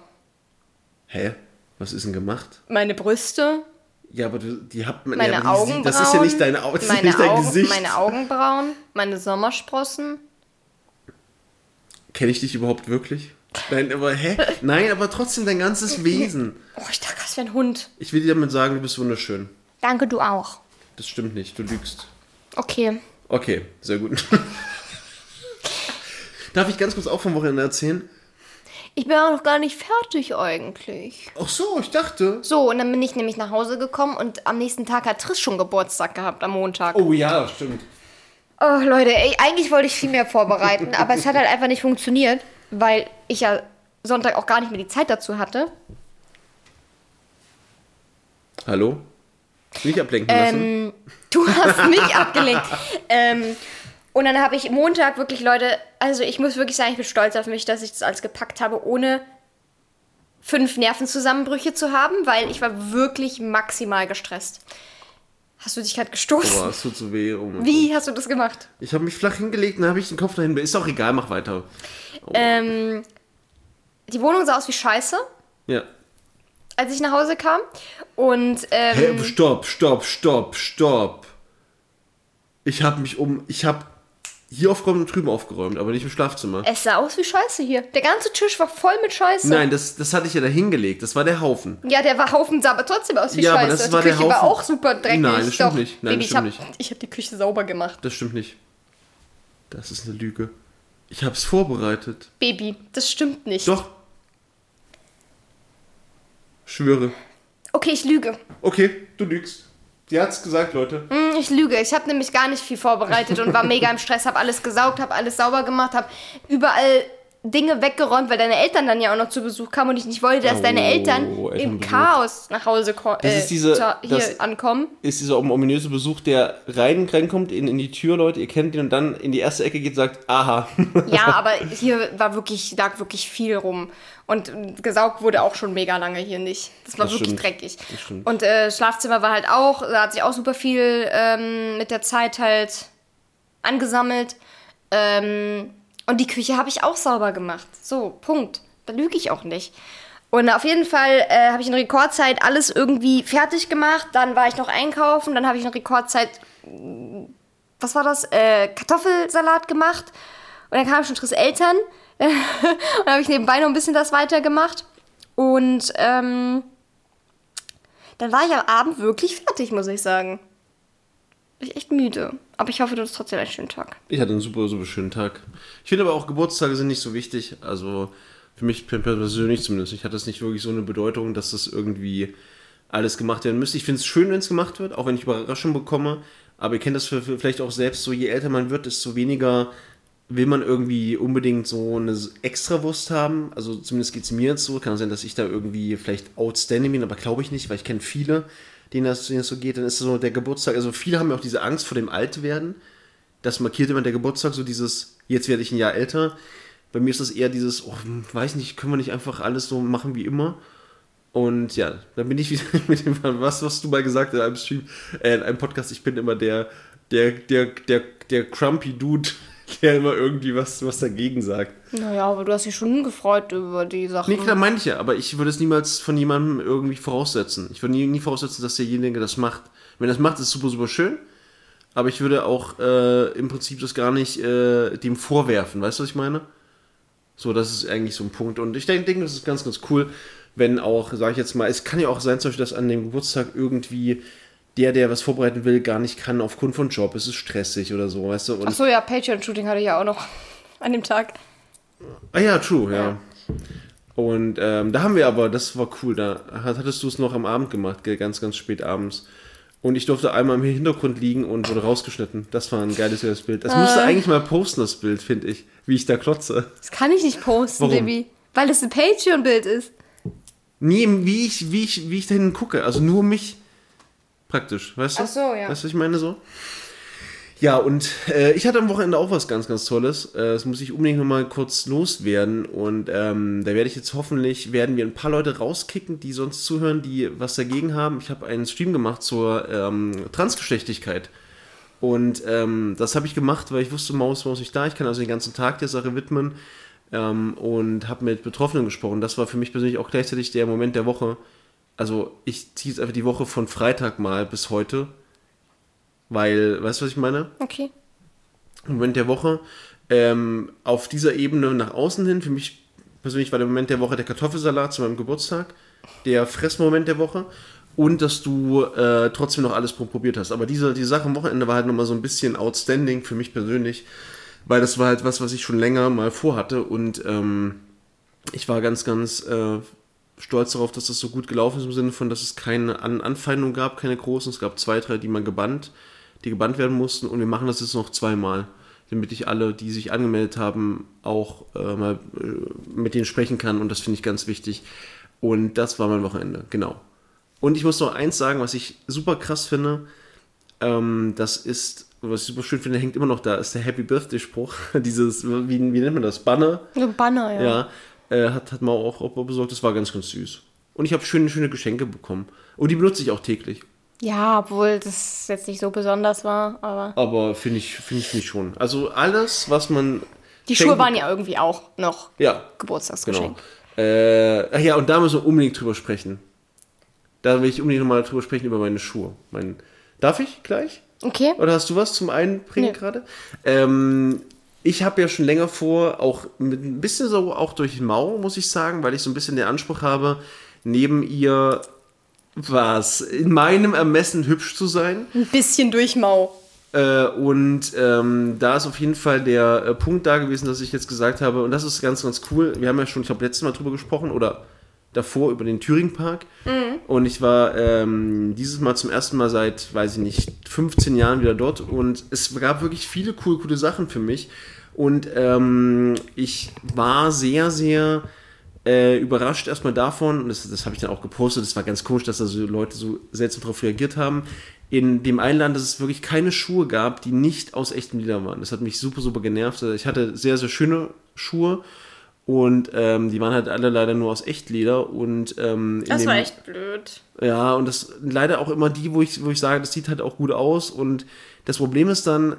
Hä? Was ist denn gemacht? meine Brüste, Ja, aber du, die habt man. meine ja, Augenbrauen. Das ist ja nicht deine das meine, nicht dein Augen, Gesicht. meine Augenbrauen, meine Sommersprossen. Kenne ich dich überhaupt wirklich? Nein, aber hä? Nein, aber trotzdem dein ganzes Wesen. Oh, ich dachte, das wäre ein Hund. Ich will dir damit sagen, du bist wunderschön. Danke, du auch. Das stimmt nicht, du lügst. Okay. Okay, sehr gut. Darf ich ganz kurz auch vom Wochenende erzählen? Ich bin auch noch gar nicht fertig eigentlich. Ach so, ich dachte. So, und dann bin ich nämlich nach Hause gekommen und am nächsten Tag hat Triss schon Geburtstag gehabt, am Montag. Oh ja, stimmt. Oh, Leute, ey, eigentlich wollte ich viel mehr vorbereiten, aber es hat halt einfach nicht funktioniert, weil ich ja Sonntag auch gar nicht mehr die Zeit dazu hatte. Hallo? Nicht ablenken lassen. Ähm, du hast mich abgelenkt. Ähm, und dann habe ich Montag wirklich, Leute, also ich muss wirklich sagen, ich bin stolz auf mich, dass ich das alles gepackt habe, ohne fünf Nervenzusammenbrüche zu haben, weil ich war wirklich maximal gestresst. Hast du dich gerade gestoßen? Boah, es tut so weh. Oh mein Wie hast du das gemacht? Ich habe mich flach hingelegt und dann habe ich den Kopf dahin. Ist auch egal, mach weiter. Ähm, die Wohnung sah aus wie Scheiße, Ja. als ich nach Hause kam. Und ähm, Hey, stopp, stopp, stopp, stopp. Ich habe mich um. Ich habe hier aufgeräumt und drüben aufgeräumt, aber nicht im Schlafzimmer. es sah aus wie Scheiße hier. Der ganze Tisch war voll mit Scheiße. Nein, das, das hatte ich ja da hingelegt. Das war der Haufen. Ja, der war Haufen, sah aber trotzdem aus wie Ja, aber Scheiße. das die war der Küche war Haufen. auch super dreckig. Nein, das stimmt Doch, nicht. Nein, Baby, das stimmt ich hab, nicht. Ich habe die Küche sauber gemacht. Das stimmt nicht. Das ist eine Lüge. Ich habe es vorbereitet. Baby, das stimmt nicht. Doch. Schwöre. Okay, ich lüge. Okay, du lügst. Sie hat's gesagt, Leute. Hm, Ich lüge. Ich habe nämlich gar nicht viel vorbereitet und war mega im Stress, habe alles gesaugt, habe alles sauber gemacht, habe überall Dinge weggeräumt, weil deine Eltern dann ja auch noch zu Besuch kamen und ich nicht wollte, dass Oh, deine Eltern im. Chaos nach Hause ko- Das äh, ist diese- hier das- ankommen. Ist dieser ominöse Besuch, der rein, reinkommt in, in die Tür, Leute, ihr kennt ihn, und dann in die erste Ecke geht und sagt, aha. Ja, aber hier war wirklich, lag wirklich viel rum. Und gesaugt wurde auch schon mega lange hier nicht. Das war Das wirklich stimmt. dreckig. Und äh, Schlafzimmer war halt auch, da hat sich auch super viel ähm, mit der Zeit halt angesammelt. Ähm, und die Küche habe ich auch sauber gemacht. So, Punkt. Da lüge ich auch nicht. Und auf jeden Fall äh, habe ich in Rekordzeit alles irgendwie fertig gemacht. Dann war ich noch einkaufen. Dann habe ich in Rekordzeit, mh, was war das? Äh, Kartoffelsalat gemacht. Und dann kamen schon Triss Eltern. und dann habe ich nebenbei noch ein bisschen das weitergemacht. Und ähm, dann war ich am Abend wirklich fertig, muss ich sagen. Bin ich echt müde. Aber ich hoffe, du hast trotzdem einen schönen Tag. Ich hatte einen super, super schönen Tag. Ich finde aber auch, Geburtstage sind nicht so wichtig. Also für mich persönlich zumindest. Ich hatte es nicht wirklich so eine Bedeutung, dass das irgendwie alles gemacht werden müsste. Ich finde es schön, wenn es gemacht wird, auch wenn ich Überraschungen bekomme. Aber ihr kennt das vielleicht auch selbst so, je älter man wird, desto weniger will man irgendwie unbedingt so eine Extrawurst haben. Also zumindest geht es mir jetzt so. Kann sein, dass ich da irgendwie vielleicht outstanding bin, aber glaube ich nicht, weil ich kenne viele, denen das, denen das so geht. Dann ist so der Geburtstag, also viele haben ja auch diese Angst vor dem Altwerden das markiert immer der Geburtstag, so dieses, jetzt werde ich ein Jahr älter. Bei mir ist das eher dieses, oh, weiß nicht, können wir nicht einfach alles so machen wie immer? Und ja, dann bin ich wieder mit dem, was hast du mal gesagt in einem Stream, äh, in einem Podcast, ich bin immer der, der, der, der, der crumpy Dude, der immer irgendwie was, was dagegen sagt. Naja, aber du hast dich schon gefreut über die Sachen. Nee, klar, meine ich ja, aber ich würde es niemals von jemandem irgendwie voraussetzen. Ich würde nie, nie voraussetzen, dass derjenige das macht. Wenn er das macht, ist es super, super schön. Aber ich würde auch äh, im Prinzip das gar nicht äh, dem vorwerfen. Weißt du, was ich meine? So, das ist eigentlich so ein Punkt. Und ich denke, das ist ganz, ganz cool, wenn auch, sage ich jetzt mal, es kann ja auch sein, zum Beispiel, dass an dem Geburtstag irgendwie der, der was vorbereiten will, gar nicht kann aufgrund von Job. Es ist stressig oder so, weißt du? Und Ach so, ja, Patreon-Shooting hatte ich ja auch noch an dem Tag. Ah ja, true, ja. Und ähm, da haben wir aber, das war cool, da hat- hattest du es noch am Abend gemacht, gell, ganz, ganz spät abends. Und ich durfte einmal im Hintergrund liegen und wurde rausgeschnitten. Das war ein geiles geiles Bild. Das musste eigentlich mal posten, das Bild, finde ich. Wie ich da klotze. Das kann ich nicht posten, Warum? Baby. Weil das ein Patreon-Bild ist. Nee, wie ich, wie ich, wie ich da hinten gucke. Also nur mich praktisch, weißt du? Ach so, ja. Weißt du, was ich meine so? Ja, und äh, ich hatte am Wochenende auch was ganz, ganz Tolles. Äh, das muss ich unbedingt nochmal kurz loswerden. Und ähm, da werde ich jetzt hoffentlich, werden wir ein paar Leute rauskicken, die sonst zuhören, die was dagegen haben. Ich habe einen Stream gemacht zur ähm, Transgeschlechtlichkeit. Und ähm, das habe ich gemacht, weil ich wusste, Maus, Maus nicht da. Ich kann also den ganzen Tag der Sache widmen. Ähm, und habe mit Betroffenen gesprochen. Das war für mich persönlich auch gleichzeitig der Moment der Woche. Also ich ziehe jetzt einfach die Woche von Freitag mal bis heute. Weil, weißt du, was ich meine? Okay. Moment der Woche. Ähm, auf dieser Ebene nach außen hin, für mich persönlich war der Moment der Woche der Kartoffelsalat zu meinem Geburtstag, der Fressmoment der Woche und dass du äh, trotzdem noch alles probiert hast. Aber diese, die Sache am Wochenende war halt nochmal so ein bisschen outstanding für mich persönlich, weil das war halt was, was ich schon länger mal vorhatte und ähm, ich war ganz, ganz äh, stolz darauf, dass das so gut gelaufen ist, im Sinne von, dass es keine An Anfeindungen gab, keine großen. Es gab zwei, drei, die man gebannt, die gebannt werden mussten und wir machen das jetzt noch zweimal, damit ich alle, die sich angemeldet haben, auch äh, mal äh, mit denen sprechen kann und das finde ich ganz wichtig. Und das war mein Wochenende, genau. Und ich muss noch eins sagen, was ich super krass finde, ähm, das ist, was ich super schön finde, hängt immer noch da, ist der Happy Birthday Spruch. Dieses, wie, wie nennt man das? Banner? Banner, ja. Ja, äh, hat, hat man auch, auch besorgt. Das war ganz, ganz süß. Und ich habe schöne, schöne Geschenke bekommen. Und die benutze ich auch täglich. Ja, obwohl das jetzt nicht so besonders war, aber. Aber finde ich, finde ich, finde ich schon. Also alles, was man. Die Schuhe waren ja irgendwie auch noch Ja, Geburtstagsgeschenk. genau. Äh, ach ja, und da müssen wir unbedingt drüber sprechen. Da will ich unbedingt nochmal drüber sprechen, über meine Schuhe. Mein, darf ich gleich? Okay. Oder hast du was zum Einbringen Nee. gerade? Ähm, ich habe ja schon länger vor, auch mit ein bisschen so auch durch Mau, muss ich sagen, weil ich so ein bisschen den Anspruch habe, neben ihr was in meinem Ermessen hübsch zu sein. Ein bisschen durchmau. Äh, und ähm, da ist auf jeden Fall der äh, Punkt da gewesen, dass ich jetzt gesagt habe, und das ist ganz, ganz cool. Wir haben ja schon, ich glaube, letztes Mal drüber gesprochen oder davor über den Thüringen-Park. Und ich war ähm, dieses Mal zum ersten Mal seit, weiß ich nicht, 15 Jahren wieder dort. Und es gab wirklich viele coole, coole Sachen für mich. Und ähm, ich war sehr, sehr äh, überrascht erstmal davon, und das, das habe ich dann auch gepostet, das war ganz komisch, dass da so Leute so seltsam darauf reagiert haben, in dem einen Land, dass es wirklich keine Schuhe gab, die nicht aus echtem Leder waren. Das hat mich super, super genervt. Ich hatte sehr, sehr schöne Schuhe und ähm, die waren halt alle leider nur aus Echtleder und ähm, in Das dem, war echt blöd. ja, und das leider auch immer die, wo ich, wo ich sage, das sieht halt auch gut aus. Und das Problem ist dann, da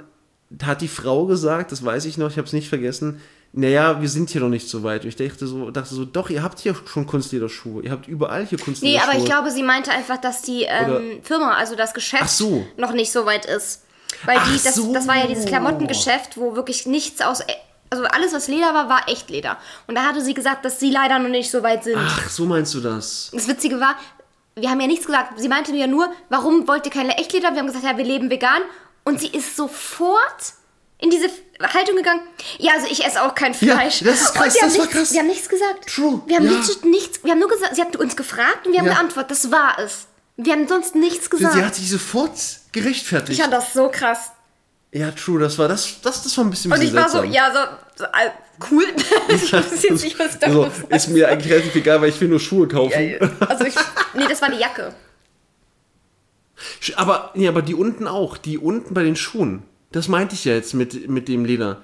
hat die Frau gesagt, das weiß ich noch, ich habe es nicht vergessen, naja, wir sind hier noch nicht so weit. Und ich dachte so, dachte so, doch, ihr habt hier schon Kunstlederschuhe. Ihr habt überall hier Nee, Kunstlederschuhe. aber ich glaube, sie meinte einfach, dass die ähm, Firma, also das Geschäft, so. noch nicht so weit ist. Weil die, das, so. das war ja dieses Klamottengeschäft, wo wirklich nichts aus. Also alles, was Leder war, war echt Leder. Und da hatte sie gesagt, dass sie leider noch nicht so weit sind. Ach, so meinst du das? Das Witzige war, wir haben ja nichts gesagt. Sie meinte ja nur, warum wollt ihr keine Echtleder? Wir haben gesagt, ja, wir leben vegan. Und sie ist sofort in diese Haltung gegangen. Ja, also ich esse auch kein Ja, Fleisch. das ist krass, und wir haben das war nichts, krass. Wir haben nichts gesagt. True, Wir haben ja. nichts, nichts, wir haben nur gesagt, sie hat uns gefragt und wir haben Ja. geantwortet. Das war es. Wir haben sonst nichts gesagt. Sie hat sich sofort gerechtfertigt. ich fand das so krass. ja, true, das war das, das, das war ein bisschen, Und ich war so, seltsam. ja, so, so äh, cool. ich weiß jetzt nicht, was da Also, ist mir eigentlich relativ egal, weil ich will nur Schuhe kaufen. Also ich, nee, das war die Jacke. Aber, nee, aber die unten auch. Die unten bei den Schuhen. Das meinte ich ja jetzt mit, mit dem Leder.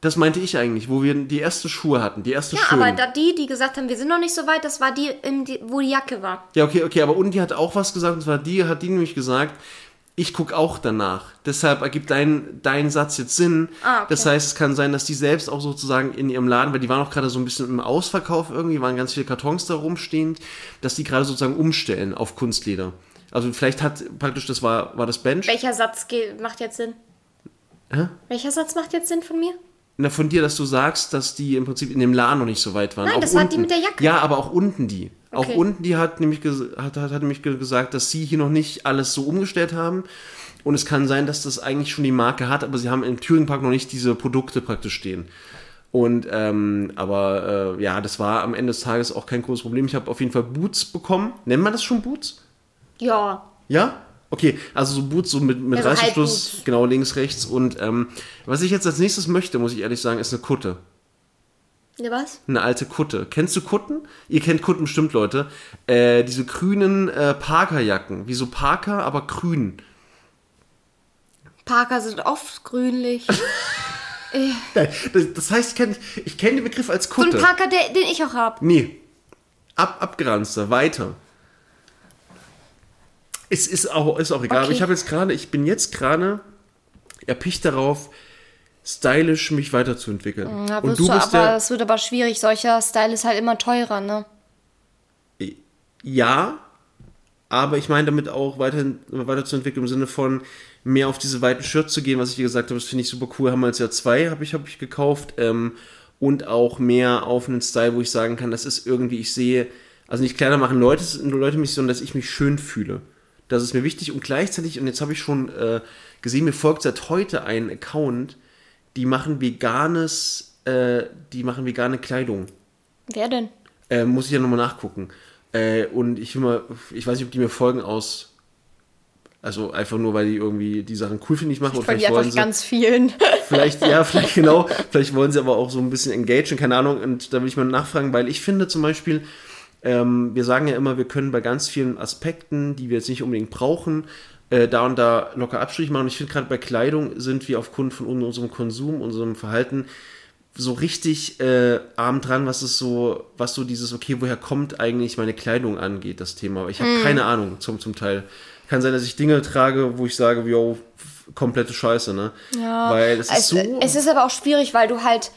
Das meinte ich eigentlich, wo wir die erste Schuhe hatten. Die erste Ja, schön. aber da die, die gesagt haben, wir sind noch nicht so weit, das war die wo die Jacke war. Ja, okay, okay, aber Undi hat auch was gesagt, und zwar die hat die nämlich gesagt, ich gucke auch danach. Deshalb ergibt dein, dein Satz jetzt Sinn. Ah, okay. Das heißt, es kann sein, dass die selbst auch sozusagen in ihrem Laden, weil die waren auch gerade so ein bisschen im Ausverkauf irgendwie, waren ganz viele Kartons da rumstehend, dass die gerade sozusagen umstellen auf Kunstleder. Also vielleicht hat praktisch, das war, war das Bench. Welcher Satz macht jetzt Sinn? Hä? Welcher Satz macht jetzt Sinn von mir? Na, von dir, dass du sagst, dass die im Prinzip in dem Laden noch nicht so weit waren. Nein, Auch das war unten. die mit der Jacke. Ja, aber auch unten die. Auch Okay. unten die hat nämlich, hat, hat, hat nämlich ge- gesagt, dass sie hier noch nicht alles so umgestellt haben. Und es kann sein, dass das eigentlich schon die Marke hat, aber sie haben im Thüringen-Park noch nicht diese Produkte praktisch stehen. Und, ähm, aber äh, ja, das war am Ende des Tages auch kein großes Problem. Ich habe auf jeden Fall Boots bekommen. Nennt man das schon Boots? Ja. Ja? Okay, also so Boots so mit, mit Ja, so Reißverschluss, genau links, rechts. Und ähm, was ich jetzt als nächstes möchte, muss ich ehrlich sagen, ist eine Kutte. Ja, was? Eine alte Kutte. Kennst du Kutten? Ihr kennt Kutten bestimmt, Leute. Äh, diese grünen äh, Parkerjacken. Wie so Parker, aber grün. Parker sind oft grünlich. Nein, Das, das heißt, ich kenne kenn den Begriff als so ein Kutte. Parker, der, den ich auch hab. nee. Ab, abgeranzter, weiter. Es ist auch, ist auch egal. Aber Okay. ich habe jetzt gerade, ich bin jetzt gerade erpicht darauf, stylisch mich weiterzuentwickeln. Ja, Und wirst du du, bist aber es wird aber schwierig. Solcher Style ist halt immer teurer, ne? ja, aber ich meine damit auch weiterhin, weiterzuentwickeln im Sinne von mehr auf diese weiten Shirts zu gehen, was ich dir gesagt habe, das finde ich super cool. Haben wir jetzt ja zwei, habe ich, hab ich gekauft. Ähm, und auch mehr auf einen Style, wo ich sagen kann, das ist irgendwie, ich sehe, also nicht kleiner machen Leute, Leute mich, sondern dass ich mich schön fühle. Das ist mir wichtig und gleichzeitig, und jetzt habe ich schon äh, gesehen, mir folgt seit heute ein Account, die machen veganes, äh, die machen vegane Kleidung. Wer denn? Äh, muss ich ja nochmal nachgucken. Äh, und ich will mal, ich weiß nicht, ob die mir folgen aus. Also einfach nur, weil die irgendwie die Sachen cool finde ich machen. Von vielleicht wollen sie. ganz vielen. Vielleicht, ja, vielleicht genau. Vielleicht wollen sie aber auch so ein bisschen engagieren, keine Ahnung. Und da will ich mal nachfragen, weil ich finde zum Beispiel, ähm, wir sagen ja immer, wir können bei ganz vielen Aspekten, die wir jetzt nicht unbedingt brauchen, äh, da und da locker Abstriche machen. Und ich finde gerade bei Kleidung sind wir aufgrund von un- unserem Konsum, unserem Verhalten so richtig äh, arm dran, was es so, was so dieses, okay, woher kommt eigentlich meine Kleidung angeht, das Thema. Aber ich habe keine Ahnung zum, zum Teil. Kann sein, dass ich Dinge trage, wo ich sage, yo, komplette Scheiße, ne? Ja, Weil es ist es, so. es ist aber auch schwierig, weil du halt,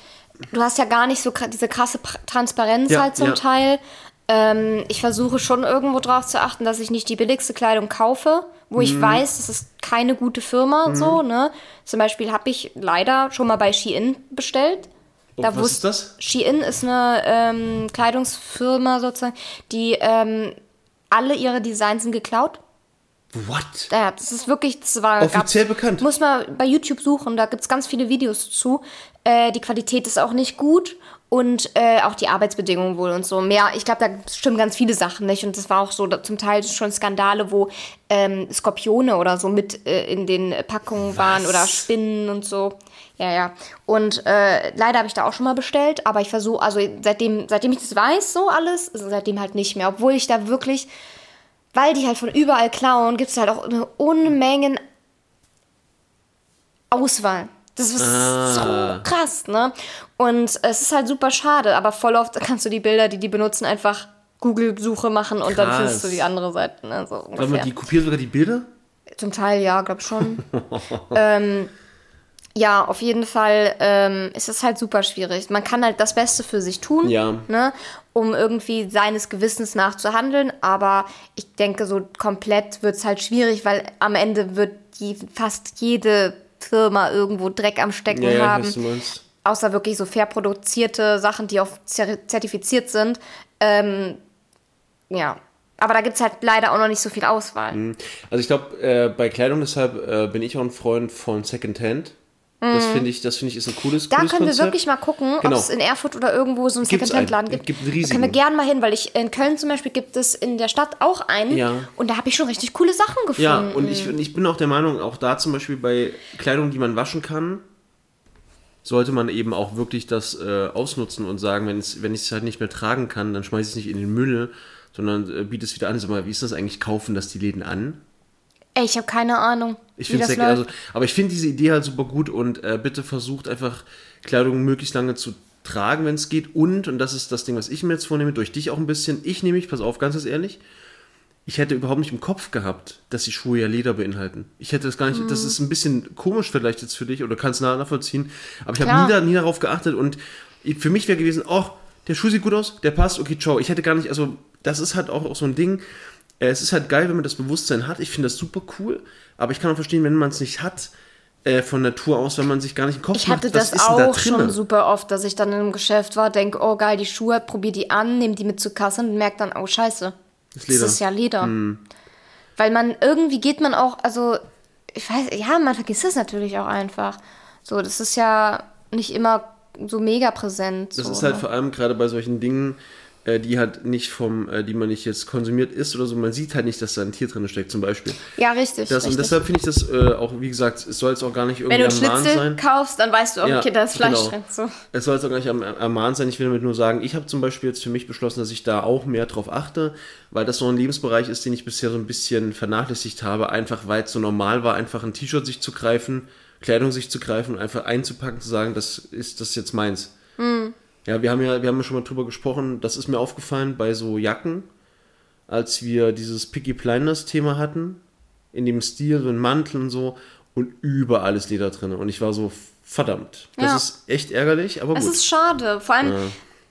du hast ja gar nicht so diese krasse Transparenz Ja, halt zum ja. Teil. Ähm, ich versuche schon irgendwo drauf zu achten, dass ich nicht die billigste Kleidung kaufe, wo Mhm. ich weiß, das ist keine gute Firma, so, ne? Zum Beispiel habe ich leider schon mal bei Shein bestellt. Oh, was wus- ist das? Shein ist eine ähm, Kleidungsfirma sozusagen, die ähm, alle ihre Designs sind geklaut. What? Ja, das ist wirklich, das war Offiziell bekannt? Muss man bei YouTube suchen, da gibt es ganz viele Videos zu. Äh, die Qualität ist auch nicht gut und äh, auch die Arbeitsbedingungen wohl und so. Mehr, ich glaube, da stimmen ganz viele Sachen nicht und das war auch so da, zum Teil schon Skandale, wo ähm, Skorpione oder so mit äh, in den Packungen waren oder Spinnen und so. Ja, ja. Und äh, leider habe ich da auch schon mal bestellt, aber ich versuche, also seitdem, seitdem ich das weiß, so alles, seitdem halt nicht mehr. Obwohl ich da wirklich weil die halt von überall klauen, gibt es halt auch eine Unmengen Auswahl. Das ist Ah. so krass, ne? Und es ist halt super schade, aber voll oft kannst du die Bilder, die die benutzen, einfach Google-Suche machen und dann Krass. findest du die andere Seite. Ne? So Warte mal, ungefähr. die kopieren sogar die Bilder? Zum Teil ja, glaub schon. ähm, ja, auf jeden Fall ähm, ist es halt super schwierig. Man kann halt das Beste für sich tun, Ja. ne, um irgendwie seines Gewissens nach zu handeln. Aber ich denke, so komplett wird es halt schwierig, weil am Ende wird die, fast jede Firma irgendwo Dreck am Stecken Ja, haben. weiß, was du meinst. Außer wirklich so fair produzierte Sachen, die auch zer- zertifiziert sind. Ähm, ja. Aber da gibt es halt leider auch noch nicht so viel Auswahl. Also ich glaube, äh, bei Kleidung deshalb äh, bin ich auch ein Freund von Secondhand. Das finde ich, das finde ich ist ein cooles, Mhm. Da cooles können wir Konzept. wirklich mal gucken, Genau. ob es in Erfurt oder irgendwo so einen Secondhand-Laden gibt. Gibt einen da können wir gerne mal hin, weil ich in Köln zum Beispiel gibt es in der Stadt auch einen. Ja. Und da habe ich schon richtig coole Sachen gefunden. Ja, und ich, ich bin auch der Meinung, auch da zum Beispiel bei Kleidung, die man waschen kann, sollte man eben auch wirklich das äh, ausnutzen und sagen, wenn ich es halt nicht mehr tragen kann, dann schmeiße ich es nicht in den Müll, sondern äh, biete es wieder an. Sag mal, wie ist das eigentlich? Kaufen das die Läden an? Ey, ich habe keine Ahnung, Ich finde läuft. also, aber ich finde diese Idee halt super gut und äh, bitte versucht einfach Kleidung möglichst lange zu tragen, wenn es geht. Und, und das ist das Ding, was ich mir jetzt vornehme, durch dich auch ein bisschen, ich nehme mich, pass auf, ganz ehrlich, ich hätte überhaupt nicht im Kopf gehabt, dass die Schuhe ja Leder beinhalten. Ich hätte das gar nicht, Mhm. das ist ein bisschen komisch vielleicht jetzt für dich oder kannst du nachvollziehen, aber ich habe nie, da, nie darauf geachtet und ich- für mich wäre gewesen, oh, der Schuh sieht gut aus, der passt, okay, ciao. Ich hätte gar nicht, also das ist halt auch, auch so ein Ding, es ist halt geil, wenn man das Bewusstsein hat, ich finde das super cool, aber ich kann auch verstehen, wenn man es nicht hat, äh, von Natur aus, wenn man sich gar nicht im Kopf Ich hatte macht, das ist denn da auch schon super oft, dass ich dann in einem Geschäft war, denke, oh geil, die Schuhe, probier die an, nehme die mit zur Kasse und merke dann, oh scheiße, das, Leder. Hm. ist ja Leder. Weil man, irgendwie geht man auch, also, ich weiß, ja, man vergisst es natürlich auch einfach. So, das ist ja nicht immer so mega präsent. Das so, ist halt ne? vor allem gerade bei solchen Dingen, äh, die halt nicht vom, äh, die man nicht jetzt konsumiert isst oder so, man sieht halt nicht, dass da ein Tier drin steckt, zum Beispiel. Ja, richtig. Das, richtig. und deshalb finde ich das äh, auch, wie gesagt, es soll jetzt auch gar nicht Wenn irgendwie du einen ermahnt Schnitzel sein. kaufst, dann weißt du auch, Ja, okay, da ist Fleisch genau. drin. So. Es soll jetzt auch gar nicht erm- ermahnt sein. Ich will damit nur sagen, ich habe zum Beispiel jetzt für mich beschlossen, dass ich da auch mehr drauf achte, weil das so ein Lebensbereich ist, den ich bisher so ein bisschen vernachlässigt habe, einfach weil es so normal war, einfach ein T-Shirt sich zu greifen, Kleidung sich zu greifen und einfach einzupacken, zu sagen, das ist das jetzt meins. Ja, wir haben ja, wir haben ja schon mal drüber gesprochen, das ist mir aufgefallen bei so Jacken, als wir dieses Picky Blinders Thema hatten, in dem Stil, so ein Mantel und so, und überall ist Leder drin. Und ich war so, verdammt, das Ja. ist echt ärgerlich, aber Es gut. ist schade. Vor allem,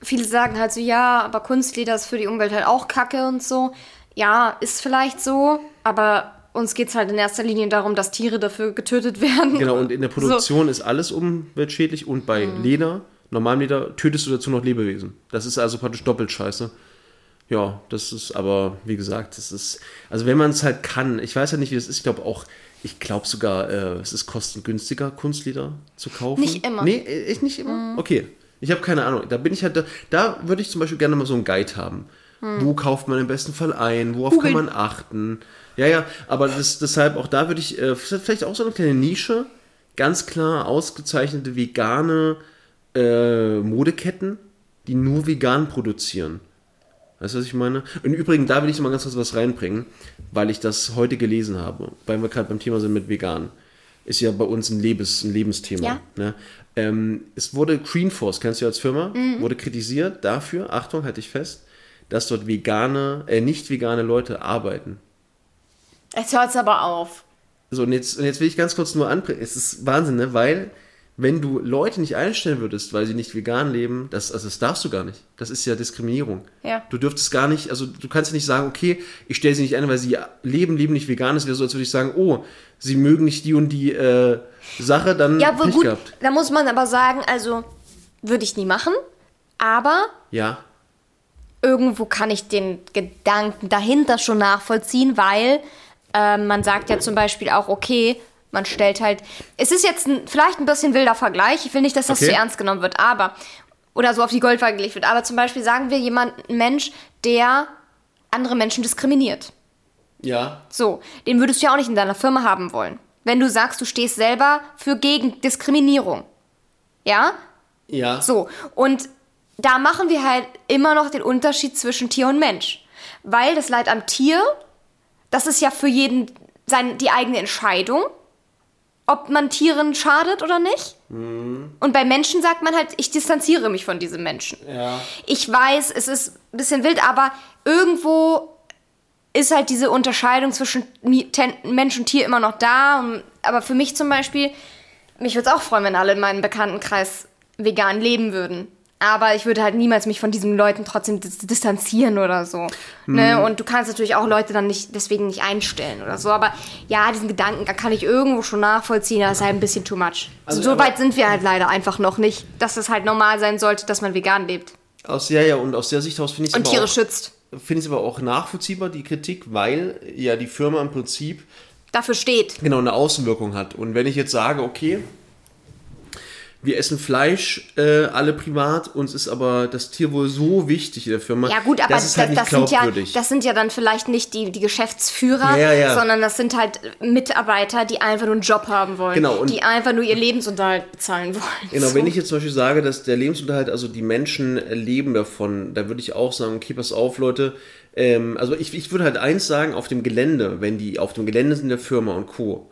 viele sagen halt so, ja, aber Kunstleder ist für die Umwelt halt auch kacke und so. Ja, ist vielleicht so, aber uns geht es halt in erster Linie darum, dass Tiere dafür getötet werden. Genau, und in der So. Produktion ist alles umweltschädlich und bei Mhm. Leder, normalem Leder, tötest du dazu noch Lebewesen. Das ist also praktisch doppelt scheiße. Ja, das ist aber, wie gesagt, das ist, also wenn man es halt kann, ich weiß ja nicht, wie das ist, ich glaube auch, ich glaube sogar, äh, es ist kostengünstiger, Kunstleder zu kaufen. Nicht immer. Mhm. Nee, äh, echt nicht immer? Okay. Ich habe keine Ahnung. Da bin ich halt, da, da würde ich zum Beispiel gerne mal so einen Guide haben. Wo kauft man im besten Fall ein? Worauf Googeln. kann man achten? Ja, ja, aber das, deshalb auch da würde ich, äh, vielleicht auch so eine kleine Nische, ganz klar ausgezeichnete vegane äh, Modeketten, die nur vegan produzieren. Weißt du, was ich meine? Und übrigens, da will ich mal ganz kurz was reinbringen, weil ich das heute gelesen habe, weil wir gerade beim Thema sind mit vegan. Ist ja bei uns ein, Lebens, ein Lebensthema. Ja. Ne? Ähm, es wurde Green Force, kennst du ja als Firma, wurde kritisiert dafür, Achtung, halte ich fest, dass dort vegane, äh, nicht vegane Leute arbeiten. Jetzt hört's aber auf. So, und jetzt, und jetzt will ich ganz kurz nur anbringen. Es ist Wahnsinn, ne? Weil, wenn du Leute nicht einstellen würdest, weil sie nicht vegan leben, das, also das darfst du gar nicht. Das ist ja Diskriminierung. Ja. Du dürftest gar nicht, also du kannst nicht sagen, okay, ich stelle sie nicht ein, weil sie leben, leben nicht vegan. Es wäre so, als würde ich sagen, oh, sie mögen nicht die und die äh, Sache, dann Ja, wohl Pech gut. gehabt. Da muss man aber sagen, also würde ich nie machen. Aber Ja, irgendwo kann ich den Gedanken dahinter schon nachvollziehen, weil ähm, man sagt ja zum Beispiel auch, okay, man stellt halt. Es ist jetzt ein, vielleicht ein bisschen wilder Vergleich. Ich will nicht, dass das Okay. zu ernst genommen wird, aber. Oder so auf die Goldwaage gelegt wird. Aber zum Beispiel sagen wir jemand, ein Mensch, der andere Menschen diskriminiert. ja, So, den würdest du ja auch nicht in deiner Firma haben wollen. Wenn du sagst, du stehst selber für gegen Diskriminierung. Ja? ja. So, und da machen wir halt immer noch den Unterschied zwischen Tier und Mensch. Weil das Leid am Tier, das ist ja für jeden sein, die eigene Entscheidung, ob man Tieren schadet oder nicht. Und bei Menschen sagt man halt, ich distanziere mich von diesem Menschen. Ja. Ich weiß, es ist ein bisschen wild, aber irgendwo ist halt diese Unterscheidung zwischen Mensch und Tier immer noch da. Aber für mich zum Beispiel, mich würde es auch freuen, wenn alle in meinem Bekanntenkreis vegan leben würden. Aber ich würde halt niemals mich von diesen Leuten trotzdem dis distanzieren oder so. Ne? Und du kannst natürlich auch Leute dann nicht deswegen nicht einstellen oder so. Aber ja, diesen Gedanken kann ich irgendwo schon nachvollziehen. Das ist halt ein bisschen too much. Also, so weit sind wir halt leider einfach noch nicht, dass es halt normal sein sollte, dass man vegan lebt Aus, ja, ja, und aus der Sicht aus finde ich es und Tiere auch, schützt. finde ich es aber auch nachvollziehbar, die Kritik, weil ja die Firma im Prinzip Dafür steht. genau eine Außenwirkung hat. Und wenn ich jetzt sage, okay, wir essen Fleisch alle alle privat, uns ist aber das Tierwohl so wichtig in der Firma, Ja gut, aber das ist halt nicht das, sind ja, das sind ja dann vielleicht nicht die, die Geschäftsführer, Ja, ja. sondern das sind halt Mitarbeiter, die einfach nur einen Job haben wollen. Genau, und- die einfach nur ihr Lebensunterhalt bezahlen wollen. Genau, So. wenn ich jetzt zum Beispiel sage, dass der Lebensunterhalt, also die Menschen leben davon, da würde ich auch sagen, okay, pass auf, Leute. Ähm, also ich, ich würde halt eins sagen, auf dem Gelände, wenn die auf dem Gelände sind der Firma und Co.,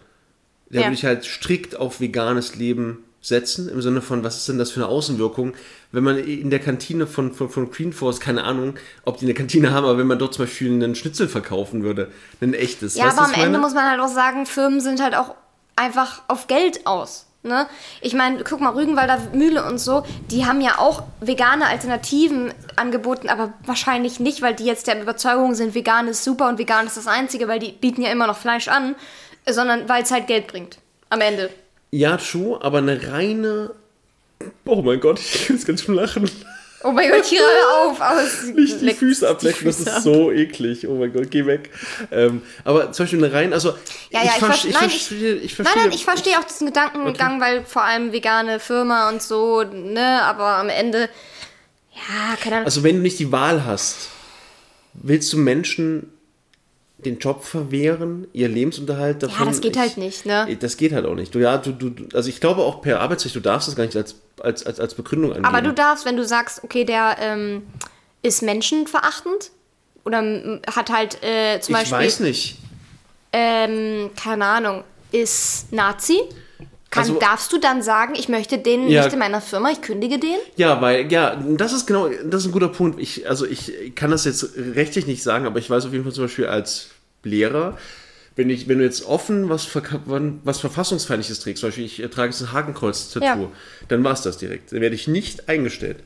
da würde ich halt strikt auf veganes Leben setzen, im Sinne von, was ist denn das für eine Außenwirkung? Wenn man in der Kantine von, von, von Green Force, keine Ahnung, ob die eine Kantine haben, aber wenn man dort zum Beispiel einen Schnitzel verkaufen würde, ein echtes. Ja, weißt aber am Ende muss man halt auch sagen, Firmen sind halt auch einfach auf Geld aus. Ne? Ich meine, guck mal, Rügenwalder Mühle und so, die haben ja auch vegane Alternativen angeboten, aber wahrscheinlich nicht, weil die jetzt der Überzeugung sind, vegan ist super und vegan ist das Einzige, weil die bieten ja immer noch Fleisch an, sondern weil es halt Geld bringt. Am Ende. Ja, true, aber eine reine. Oh mein Gott, ich muss ganz schön lachen. Oh mein Gott, hier auf! Aus, Nicht die Füße ablecken, das ist so eklig. Oh mein Gott, geh weg. Ähm, aber zum Beispiel eine rein, also. Ja, ja, ich, ver- verstehe. Nein, ich, verstehe. Ich nein, verstehe. nein, ich verstehe auch diesen Gedankengang, weil vor allem vegane Firma und so, ne, aber am Ende, ja, keine Ahnung. Also, wenn du nicht die Wahl hast, willst du Menschen den Job verwehren, ihr Lebensunterhalt davon? das geht ich, halt nicht, ne? Das geht halt auch nicht. Du, ja, du, du, also ich glaube auch per Arbeitsrecht, du darfst das gar nicht als, als, als, als Begründung angeben. aber du darfst, wenn du sagst, okay, der ähm, ist menschenverachtend oder ähm, hat halt äh, zum ich Beispiel, weiß nicht. ähm, keine Ahnung, ist Nazi, kann, Also- darfst du dann sagen, ich möchte den Ja. nicht in meiner Firma, ich kündige den? Ja, weil, ja, das ist genau, das ist ein guter Punkt. Ich, also ich kann das jetzt rechtlich nicht sagen, aber ich weiß auf jeden Fall zum Beispiel als Lehrer, wenn, ich, wenn du jetzt offen was, was Verfassungsfeindliches trägst, zum Beispiel ich äh, trage jetzt ein Hakenkreuz-Tattoo, Ja. dann war es das direkt. Dann werde ich nicht eingestellt.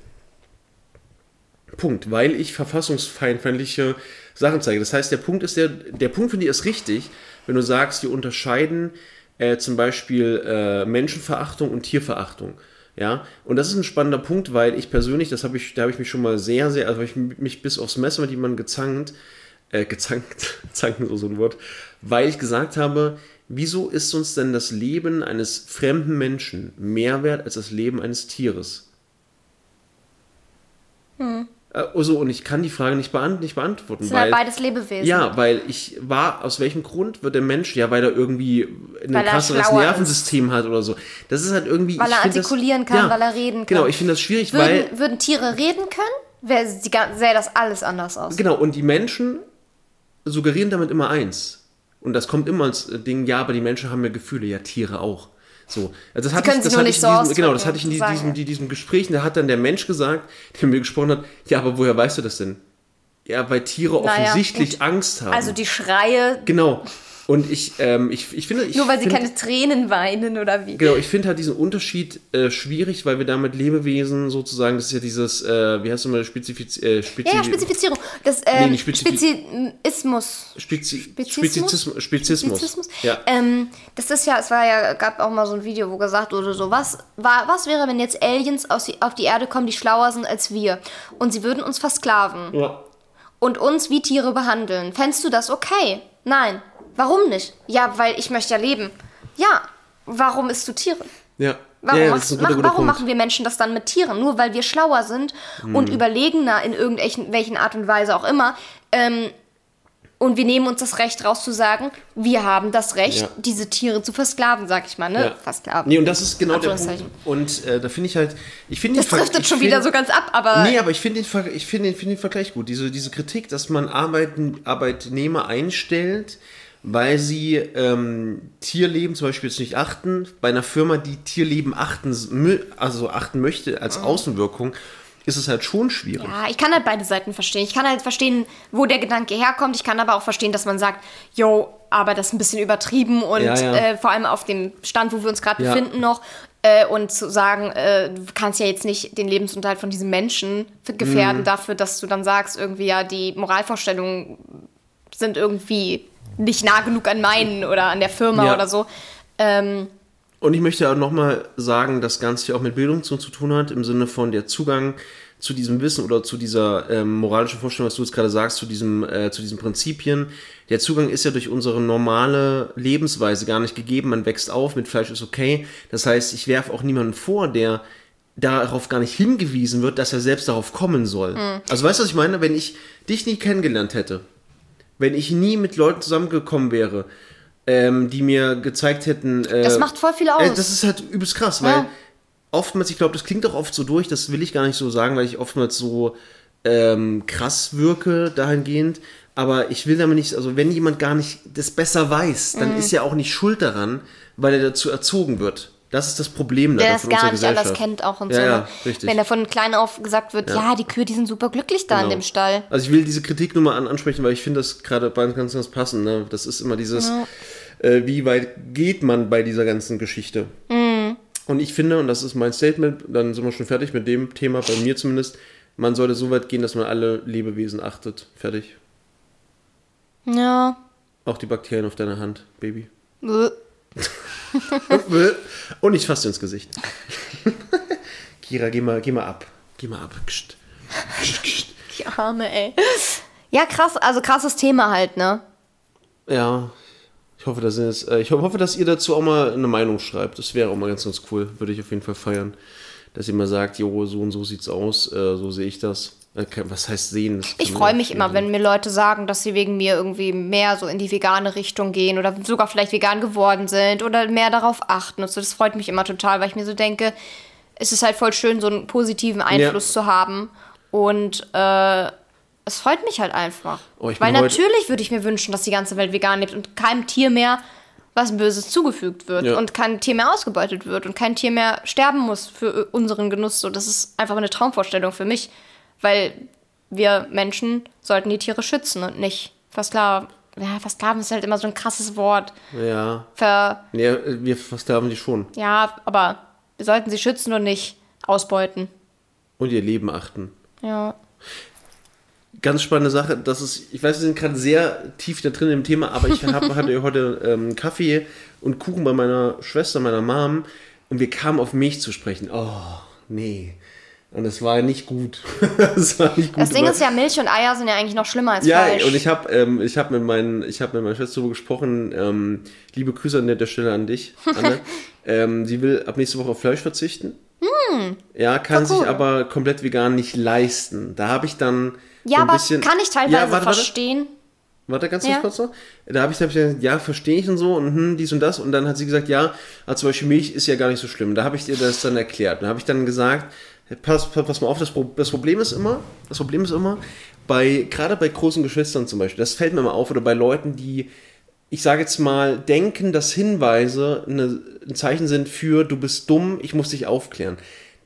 Punkt, weil ich verfassungsfeindliche Sachen zeige. Das heißt, der Punkt ist der, der Punkt finde ich ist richtig, wenn du sagst, wir unterscheiden äh, zum Beispiel äh, Menschenverachtung und Tierverachtung. Ja, und das ist ein spannender Punkt, weil ich persönlich, das habe ich, da habe ich mich schon mal sehr, sehr, also habe ich mich bis aufs Messer mit jemandem gezankt, äh, gezankt, zanken so, so ein Wort, weil ich gesagt habe, wieso ist uns denn das Leben eines fremden Menschen mehr wert als das Leben eines Tieres? Also, und ich kann die Frage nicht, beant nicht beantworten. Das sind halt beides Lebewesen. Ja, weil ich war, aus welchem Grund wird der Mensch, ja, weil er irgendwie ein Weil er krasseres Nervensystem hat oder so. Das ist halt irgendwie. Weil ich er artikulieren das, kann, weil er reden kann. Genau, ich finde das schwierig, weil. Würden, würden Tiere reden können, sähe das alles anders aus. Genau, und die Menschen suggerieren damit immer eins. Und das kommt immer als Ding, ja, aber die Menschen haben ja Gefühle, ja, Tiere auch. So. Also das hatte ich, das hatte nicht ich so diesem, genau, das hatte ich in diesem, ja. die- diesem Gespräch, und da hat dann der Mensch gesagt, der mit mir gesprochen hat, ja, aber woher weißt du das denn? Ja, weil Tiere Naja, offensichtlich gut. Angst haben. Also die Schreie, genau. Und ich, ähm, ich, ich finde, ich nur weil sie find, keine Tränen weinen oder wie. Genau, ich finde halt diesen Unterschied äh, schwierig, weil wir damit Lebewesen sozusagen, das ist ja dieses, äh, wie heißt du mal, Spezifiz äh, Spezi Ja, ja, Spezifizierung. Das ähm, nicht Spezifi- Speziismus. Spezi Spezismus? Spezismus. Spezismus. Spezismus? Ja. Ähm, das ist ja, es war ja, gab auch mal so ein Video, wo gesagt wurde, so, was, war, was wäre, wenn jetzt Aliens aus auf die Erde kommen, die schlauer sind als wir und sie würden uns versklaven ja. und uns wie Tiere behandeln? Fändest du das okay? Nein. Warum nicht? Ja, weil ich möchte ja leben. Ja, warum isst du Tiere? Ja. Warum, ja, ja, machst, mach, guter, guter warum machen wir Menschen das dann mit Tieren? Nur weil wir schlauer sind Mhm. und überlegener in irgendwelchen welchen Art und Weise auch immer. Ähm, und wir nehmen uns das Recht raus zu sagen, wir haben das Recht, Ja. diese Tiere zu versklaven, sag ich mal, ne? Ja. Versklaven. Nee, und das ist genau der Punkt. Und äh, da finde ich halt, ich finde das ich schon find- wieder so ganz ab, aber Nee, aber ich finde den, ich find den, find den Vergleich gut. Diese, diese Kritik, dass man Arbeiten, Arbeitnehmer einstellt, weil sie ähm, Tierleben zum Beispiel jetzt nicht achten. Bei einer Firma, die Tierleben achten, also achten möchte als Außenwirkung, ist es halt schon schwierig. Ja, ich kann halt beide Seiten verstehen. Ich kann halt verstehen, wo der Gedanke herkommt. Ich kann aber auch verstehen, dass man sagt, yo, aber das ist ein bisschen übertrieben und Ja, ja. Äh, vor allem auf dem Stand, wo wir uns gerade Ja. befinden noch. Äh, und zu sagen, äh, du kannst ja jetzt nicht den Lebensunterhalt von diesem Menschen f- Mhm. gefährden dafür, dass du dann sagst, irgendwie ja, die Moralvorstellungen sind irgendwie nicht nah genug an meinen oder an der Firma Ja. oder so. Ähm, Und ich möchte auch nochmal sagen, das Ganze ja auch mit Bildung zu, zu tun hat, im Sinne von der Zugang zu diesem Wissen oder zu dieser ähm, moralischen Vorstellung, was du jetzt gerade sagst, zu, diesem, äh, zu diesen Prinzipien. Der Zugang ist ja durch unsere normale Lebensweise gar nicht gegeben. Man wächst auf, mit Fleisch ist okay. Das heißt, ich werfe auch niemanden vor, der darauf gar nicht hingewiesen wird, dass er selbst darauf kommen soll. Also weißt du, was ich meine? Wenn ich dich nie kennengelernt hätte, wenn ich nie mit Leuten zusammengekommen wäre, ähm, die mir gezeigt hätten. Äh, Das macht voll viel aus. Äh, das ist halt übelst krass, weil Ja. oftmals, ich glaube, das klingt auch oft so durch, das will ich gar nicht so sagen, weil ich oftmals so ähm, krass wirke dahingehend. Aber ich will damit nicht, also wenn jemand gar nicht das besser weiß, dann Mhm. ist er auch nicht schuld daran, weil er dazu erzogen wird. Das ist das Problem der das gar nicht anders kennt auch und ja, so. Ja, ne? richtig. Wenn da von klein auf gesagt wird, ja, die Kühe, die sind super glücklich da in Genau. dem Stall. Also ich will diese Kritik nur mal an, ansprechen, weil ich finde das gerade bei ganz, ganz passend. Ne? Das ist immer dieses, äh, wie weit geht man bei dieser ganzen Geschichte? Mhm. Und ich finde, und das ist mein Statement, dann sind wir schon fertig mit dem Thema, bei mir zumindest, man sollte so weit gehen, dass man alle Lebewesen achtet. Fertig. Ja. Auch die Bakterien auf deiner Hand, Baby. Und ich fasse dir ins Gesicht. Kira, geh mal, geh mal ab. Geh mal ab. Kst. Kst, kst. Die Arme, ey. Ja, krass, also krasses Thema halt, ne? Ja, ich hoffe, dass ihr, äh, ich hoffe, dass ihr dazu auch mal eine Meinung schreibt. Das wäre auch mal ganz, ganz cool. Würde ich auf jeden Fall feiern. Dass ihr mal sagt, jo, so und so sieht's aus, äh, so sehe ich das. Äh, was heißt sehen? Ich freue ja mich immer, wenn mir Leute sagen, dass sie wegen mir irgendwie mehr so in die vegane Richtung gehen oder sogar vielleicht vegan geworden sind oder mehr darauf achten. Und so, das freut mich immer total, weil ich mir so denke, es ist halt voll schön, so einen positiven Einfluss zu haben. Und äh, es freut mich halt einfach. Oh, weil natürlich würde ich mir wünschen, dass die ganze Welt vegan lebt und keinem Tier mehr was Böses zugefügt wird Ja. und kein Tier mehr ausgebeutet wird und kein Tier mehr sterben muss für unseren Genuss. So, das ist einfach eine Traumvorstellung für mich, weil wir Menschen sollten die Tiere schützen und nicht versklaven. Ja, versklaven ist halt immer so ein krasses Wort. Ja, Ver ja wir versklaven die schon. ja, aber wir sollten sie schützen und nicht ausbeuten. Und ihr Leben achten. Ja. Ganz spannende Sache, das ist, ich weiß, wir sind gerade sehr tief da drin im Thema, aber ich hab, hatte heute ähm, Kaffee und Kuchen bei meiner Schwester, meiner Mom, und wir kamen auf Milch zu sprechen. Oh, nee. Und das war nicht gut. das war nicht gut. Das Ding ist ja, Milch und Eier sind ja eigentlich noch schlimmer als ja, Fleisch. und ich habe ähm, ich hab mit, meinen, ich hab mit meiner Schwester darüber gesprochen. Ähm, liebe Grüße an der Stelle an dich, Anne. ähm, sie will ab nächste Woche auf Fleisch verzichten. ja, kann cool. sich aber komplett vegan nicht leisten. Da habe ich dann Ja, so ein aber bisschen, kann ich teilweise ja, warte, warte, verstehen. Warte ganz Ja. kurz noch. Da habe ich, da hab ich gesagt, ja, verstehe ich und so und hm, dies und das. Und dann hat sie gesagt, ja, also zum Beispiel Milch ist ja gar nicht so schlimm. Da habe ich dir das dann erklärt. Da habe ich dann gesagt, pass, pass, pass mal auf, das, Pro- das Problem ist immer, das Problem ist immer, bei, gerade bei großen Geschwistern zum Beispiel, das fällt mir mal auf, oder bei Leuten, die, ich sage jetzt mal, denken, dass Hinweise eine, ein Zeichen sind für, du bist dumm, ich muss dich aufklären.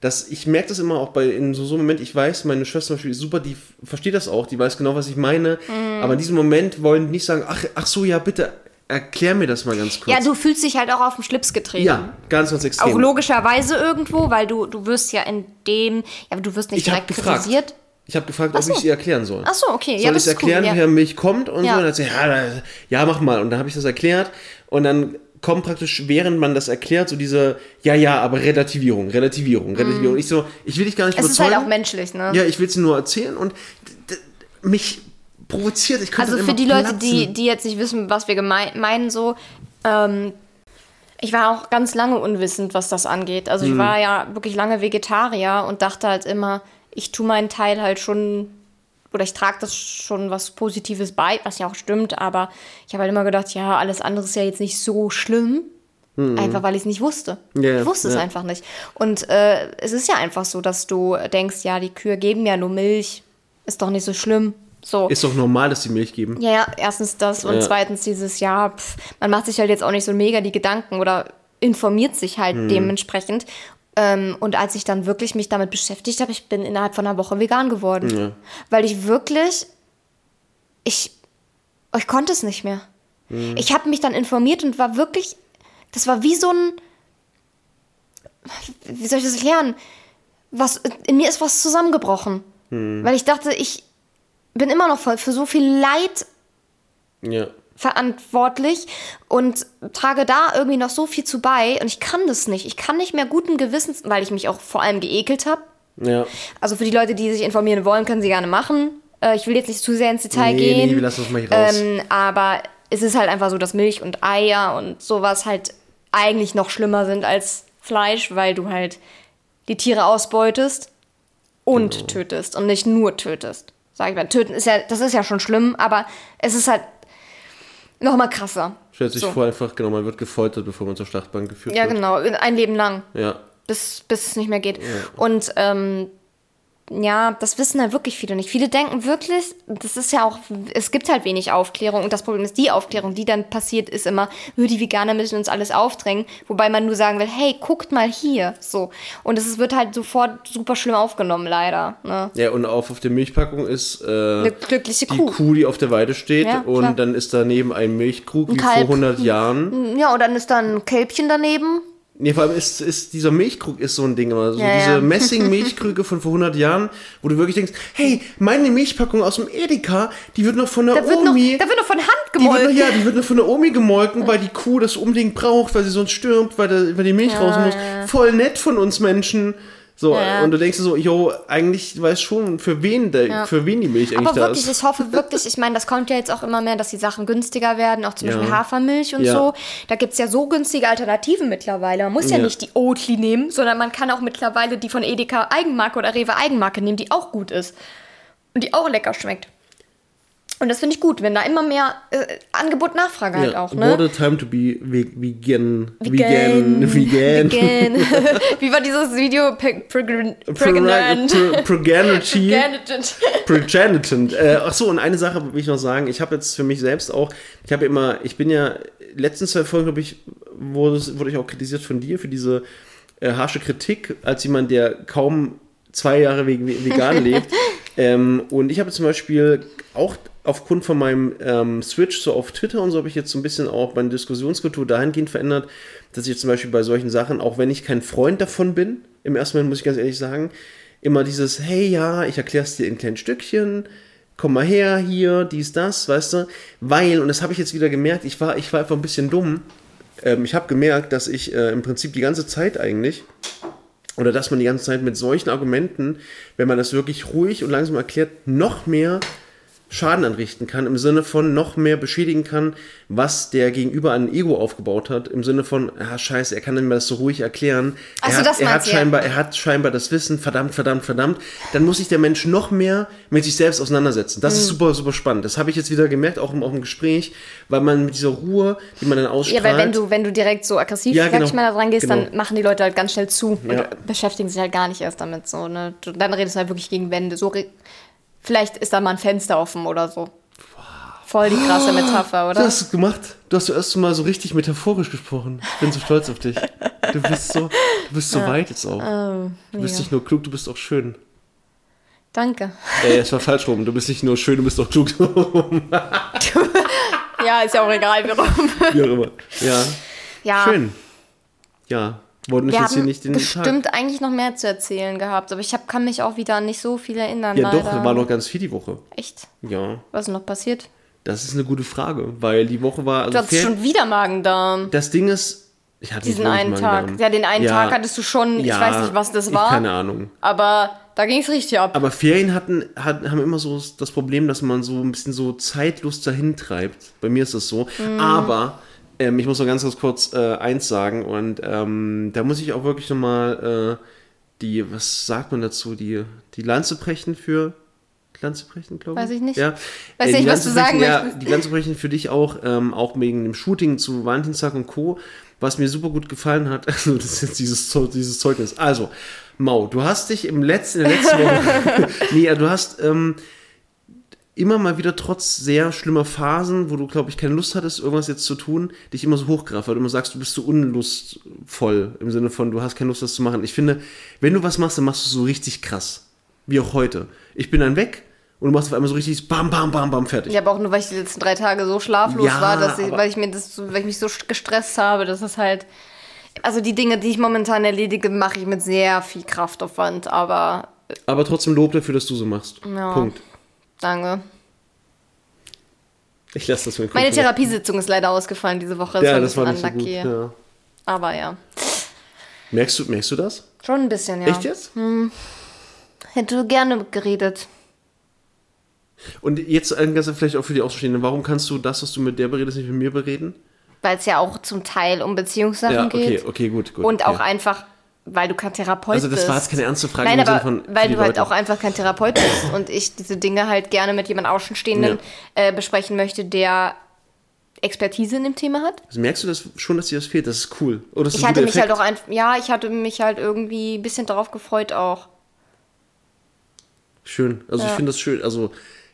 Das, ich merke das immer auch bei in so, so einem Moment, ich weiß, meine Schwester zum Beispiel ist super, die versteht das auch, die weiß genau, was ich meine, Mhm. aber in diesem Moment wollen die nicht sagen, ach, ach so, ja, bitte, erklär mir das mal ganz kurz. Ja, du fühlst dich halt auch auf den Schlips getreten. Ja, ganz, ganz extrem. Auch logischerweise irgendwo, weil du, du wirst ja in dem, ja, aber du wirst nicht ich direkt gefragt. kritisiert. Ich habe gefragt, ob so. ich sie erklären soll. Ach so, okay. Soll ja, ich das es ist cool. erklären, ja. woher Milch kommt und Ja. so? Und dann hat sie, ja, ja, mach mal. Und dann habe ich das erklärt und dann kommt praktisch, während man das erklärt, so diese, ja, ja, aber Relativierung, Relativierung, Relativierung. Ich so, ich will dich gar nicht. Es ist überzeugen. halt auch menschlich, ne? Ja, ich will es nur erzählen und mich provoziert. Ich Also für die Leute, platzen. die, die jetzt nicht wissen, was wir gemein, meinen, so, ähm, ich war auch ganz lange unwissend, was das angeht. Also Hm. ich war ja wirklich lange Vegetarier und dachte halt immer, ich tue meinen Teil halt schon, oder ich trage das schon was Positives bei, was ja auch stimmt, aber ich habe halt immer gedacht, ja, alles andere ist ja jetzt nicht so schlimm. Einfach weil ich es nicht wusste. Ja, ich wusste es ja. einfach nicht. Und äh, es ist ja einfach so, dass du denkst, ja, die Kühe geben ja nur Milch, ist doch nicht so schlimm. So. Ist doch normal, dass sie Milch geben. Ja, ja, erstens das und Ja. zweitens dieses Jahr, pf, man macht sich halt jetzt auch nicht so mega die Gedanken oder informiert sich halt Hm. dementsprechend. Ähm, und als ich dann wirklich mich damit beschäftigt habe, ich bin innerhalb von einer Woche vegan geworden. Ja. Weil ich wirklich, ich, ich konnte es nicht mehr. Hm. Ich habe mich dann informiert und war wirklich, das war wie so ein, wie soll ich das erklären? Was, in mir ist was zusammengebrochen. Hm. Weil ich dachte, ich bin immer noch voll für so viel Leid Ja. verantwortlich und trage da irgendwie noch so viel zu bei und ich kann das nicht. Ich kann nicht mehr guten Gewissens, weil ich mich auch vor allem geekelt habe. Ja. Also für die Leute, die sich informieren wollen, können sie gerne machen. Äh, ich will jetzt nicht zu sehr ins Detail Nee, gehen. nee, wir lassen das mal hier raus. Ähm, aber es ist halt einfach so, dass Milch und Eier und sowas halt eigentlich noch schlimmer sind als Fleisch, weil du halt die Tiere ausbeutest und Genau. tötest und nicht nur tötest. Sag ich mal, töten ist ja, das ist ja schon schlimm, aber es ist halt noch mal krasser. Stellt sich So. vor, einfach, genau, man wird gefoltert, bevor man zur Schlachtbank geführt Ja, wird. genau, ein Leben lang Ja. bis, bis es nicht mehr geht. Und ähm, ja, das wissen halt wirklich viele nicht. Viele denken wirklich, das ist ja auch, es gibt halt wenig Aufklärung und das Problem ist, die Aufklärung, die dann passiert, ist immer, "Hö, die Veganer müssen uns alles aufdrängen, wobei man nur sagen will, hey, guckt mal hier, so. Und es wird halt sofort super schlimm aufgenommen, leider. Ne? Ja, und auf, auf der Milchpackung ist äh, Eine glückliche die Kuh. Kuh. die auf der Weide steht Ja, und klar. dann ist daneben ein Milchkrug wie Kalb. vor 100 Jahren. Ja, und dann ist da ein Kälbchen daneben. Nee, vor allem ist, ist dieser Milchkrug ist so ein Ding immer. So Ja, diese ja. Messing-Milchkrüge von vor 100 Jahren, wo du wirklich denkst, hey, meine Milchpackung aus dem Edeka, die wird noch von der Da wird, noch, Omi... da wird noch von Hand die wird noch, gemolken. ja, die wird noch von der Omi gemolken, weil die Kuh das unbedingt braucht, weil sie sonst stirbt, weil, der, weil die Milch raus muss. Voll nett von uns Menschen. So, Ja. und du denkst so, yo, eigentlich du weißt schon, für wen, der, für wen die Milch eigentlich Aber da wirklich, ist. ich hoffe wirklich, ich meine, das kommt ja jetzt auch immer mehr, dass die Sachen günstiger werden, auch zum Ja. Beispiel Hafermilch und Ja. so. Da gibt es ja so günstige Alternativen mittlerweile. Man muss ja, Ja. nicht die Oatly nehmen, sondern man kann auch mittlerweile die von Edeka Eigenmarke oder Rewe Eigenmarke nehmen, die auch gut ist. Und die auch lecker schmeckt. Und das finde ich gut, wenn da immer mehr äh, Angebot, Nachfrage halt Ja, auch, ne? What a time to be ve- vegan. Vegan. Vegan. Vegan. Wie war dieses Video? Pregnant. Pregnant. Progenitant. Äh, ach so, und eine Sache will ich noch sagen. Ich habe jetzt für mich selbst auch, ich habe immer, ich bin ja, letzten zwei Folgen, glaube ich, wurde, wurde ich auch kritisiert von dir für diese äh, harsche Kritik, als jemand, der kaum zwei Jahre ve- ve- vegan lebt. Ähm, und ich habe zum Beispiel auch aufgrund von meinem ähm, Switch so auf Twitter und so habe ich jetzt so ein bisschen auch meine Diskussionskultur dahingehend verändert, dass ich zum Beispiel bei solchen Sachen, auch wenn ich kein Freund davon bin, im ersten Moment muss ich ganz ehrlich sagen, immer dieses, hey ja, ich erkläre es dir in kleinen Stückchen, komm mal her, hier, dies, das, weißt du, weil, und das habe ich jetzt wieder gemerkt, ich war, ich war einfach ein bisschen dumm, ähm, ich habe gemerkt, dass ich äh, im Prinzip die ganze Zeit eigentlich oder dass man die ganze Zeit mit solchen Argumenten, wenn man das wirklich ruhig und langsam erklärt, noch mehr Schaden anrichten kann, im Sinne von noch mehr beschädigen kann, was der Gegenüber an Ego aufgebaut hat, im Sinne von, ah, scheiße, er kann nicht mehr das so ruhig erklären. Ach er so, hat, das er hat ja. scheinbar, er hat scheinbar das Wissen, verdammt, verdammt, verdammt. Dann muss sich der Mensch noch mehr mit sich selbst auseinandersetzen. Das Mhm. ist super, super spannend. Das habe ich jetzt wieder gemerkt, auch im, auch im Gespräch, weil man mit dieser Ruhe, die man dann Ja, ausstrahlt. weil wenn du, wenn du direkt so aggressiv, Ja, genau. ich mal, da dran gehst, Genau. dann machen die Leute halt ganz schnell zu Ja. und beschäftigen sich halt gar nicht erst damit so. Ne? Dann redest du halt wirklich gegen Wände. So Vielleicht ist da mal ein Fenster offen oder so. Voll die krasse Metapher, Du oder? hast es gemacht. Du hast zuerst mal so richtig metaphorisch gesprochen. Ich bin so stolz auf dich. Du bist so, du bist so weit jetzt auch. Oh, du bist nicht nur klug, du bist auch schön. Danke. Ey, es war falsch rum. Du bist nicht nur schön, du bist auch klug. Ja, ist ja auch egal, warum. Wie auch immer. Ja, Ja, schön. Ja, wollten wir ich jetzt hier nicht den bestimmt eigentlich noch mehr zu erzählen gehabt, aber ich hab, kann mich auch wieder an nicht so viel erinnern. Tag. Ja, leider. doch, war noch ganz viel die Woche. Echt? Ja, Was ist noch passiert? das ist eine gute Frage, weil die Woche war. Du Also hattest fair- schon wieder Magen-Darm. das Ding ist, ich hatte Diesen einen Tag. Ja, den einen Ja, Tag hattest du schon, ich ja, weiß nicht, was das war. Keine Ahnung. Aber da ging es richtig ab. Aber Ferien hatten, hat, haben immer so das Problem, dass man so ein bisschen so Zeitlust dahin treibt. Bei mir ist das so. Mhm. Aber ähm, ich muss noch ganz, ganz kurz äh, eins sagen und ähm, da muss ich auch wirklich nochmal äh, die, was sagt man dazu, die, die Lanze brechen für Lanze brechen, glaube ich. Weiß ich nicht. Ja. Weiß Äh, die nicht, was du sagen ja, möchtest. Die Lanze brechen für dich auch, ähm, auch wegen dem Shooting zu Valentinstag und Co., was mir super gut gefallen hat. Also, das ist jetzt dieses, dieses Zeugnis. Also, Mau, du hast dich im letzten, in der letzten Woche, nee, du hast ähm, immer mal wieder trotz sehr schlimmer Phasen, wo du, glaube ich, keine Lust hattest, irgendwas jetzt zu tun, dich immer so hochgreift, weil du immer sagst, du bist so unlustvoll, im Sinne von, du hast keine Lust, das zu machen. Ich finde, wenn du was machst, dann machst du es so richtig krass. Wie auch heute. Ich bin dann weg und du machst auf einmal so richtig bam, bam, bam, bam, fertig. Ja, aber auch nur, weil ich die letzten drei Tage so schlaflos Ja, war, dass ich, weil ich mir das, weil ich mich so gestresst habe, dass es halt. Also die Dinge, die ich momentan erledige, mache ich mit sehr viel Kraftaufwand, aber Aber trotzdem Lob dafür, dass du so machst. Ja. Punkt. Danke. Ich lasse das mir Meine kurz- Therapiesitzung ist leider ausgefallen diese Woche. Ja, das war bisschen nicht so gut. Ja. Aber ja. Merkst, du, merkst du das? Schon ein bisschen, ja. Echt jetzt? Hätte gerne geredet. Und jetzt ein ganzer vielleicht auch für die Außenstehenden, warum kannst du das, was du mit der beredest, nicht mit mir bereden? Weil es ja auch zum Teil um Beziehungssachen Ja, okay, geht. okay, gut, gut. Und auch okay. einfach, weil du kein Therapeut Also das bist. war jetzt keine ernste Frage Nein, aber von weil du halt auch einfach kein Therapeut bist und ich diese Dinge halt gerne mit jemand Außenstehenden äh, besprechen möchte, der Expertise in dem Thema hat. Also merkst du das schon, dass dir das fehlt? Das ist cool. Oder ist Ich hatte mich halt auch einfach, ja, ich hatte mich halt irgendwie ein bisschen darauf gefreut auch. Schön. Also ich Ja. finde das schön. Also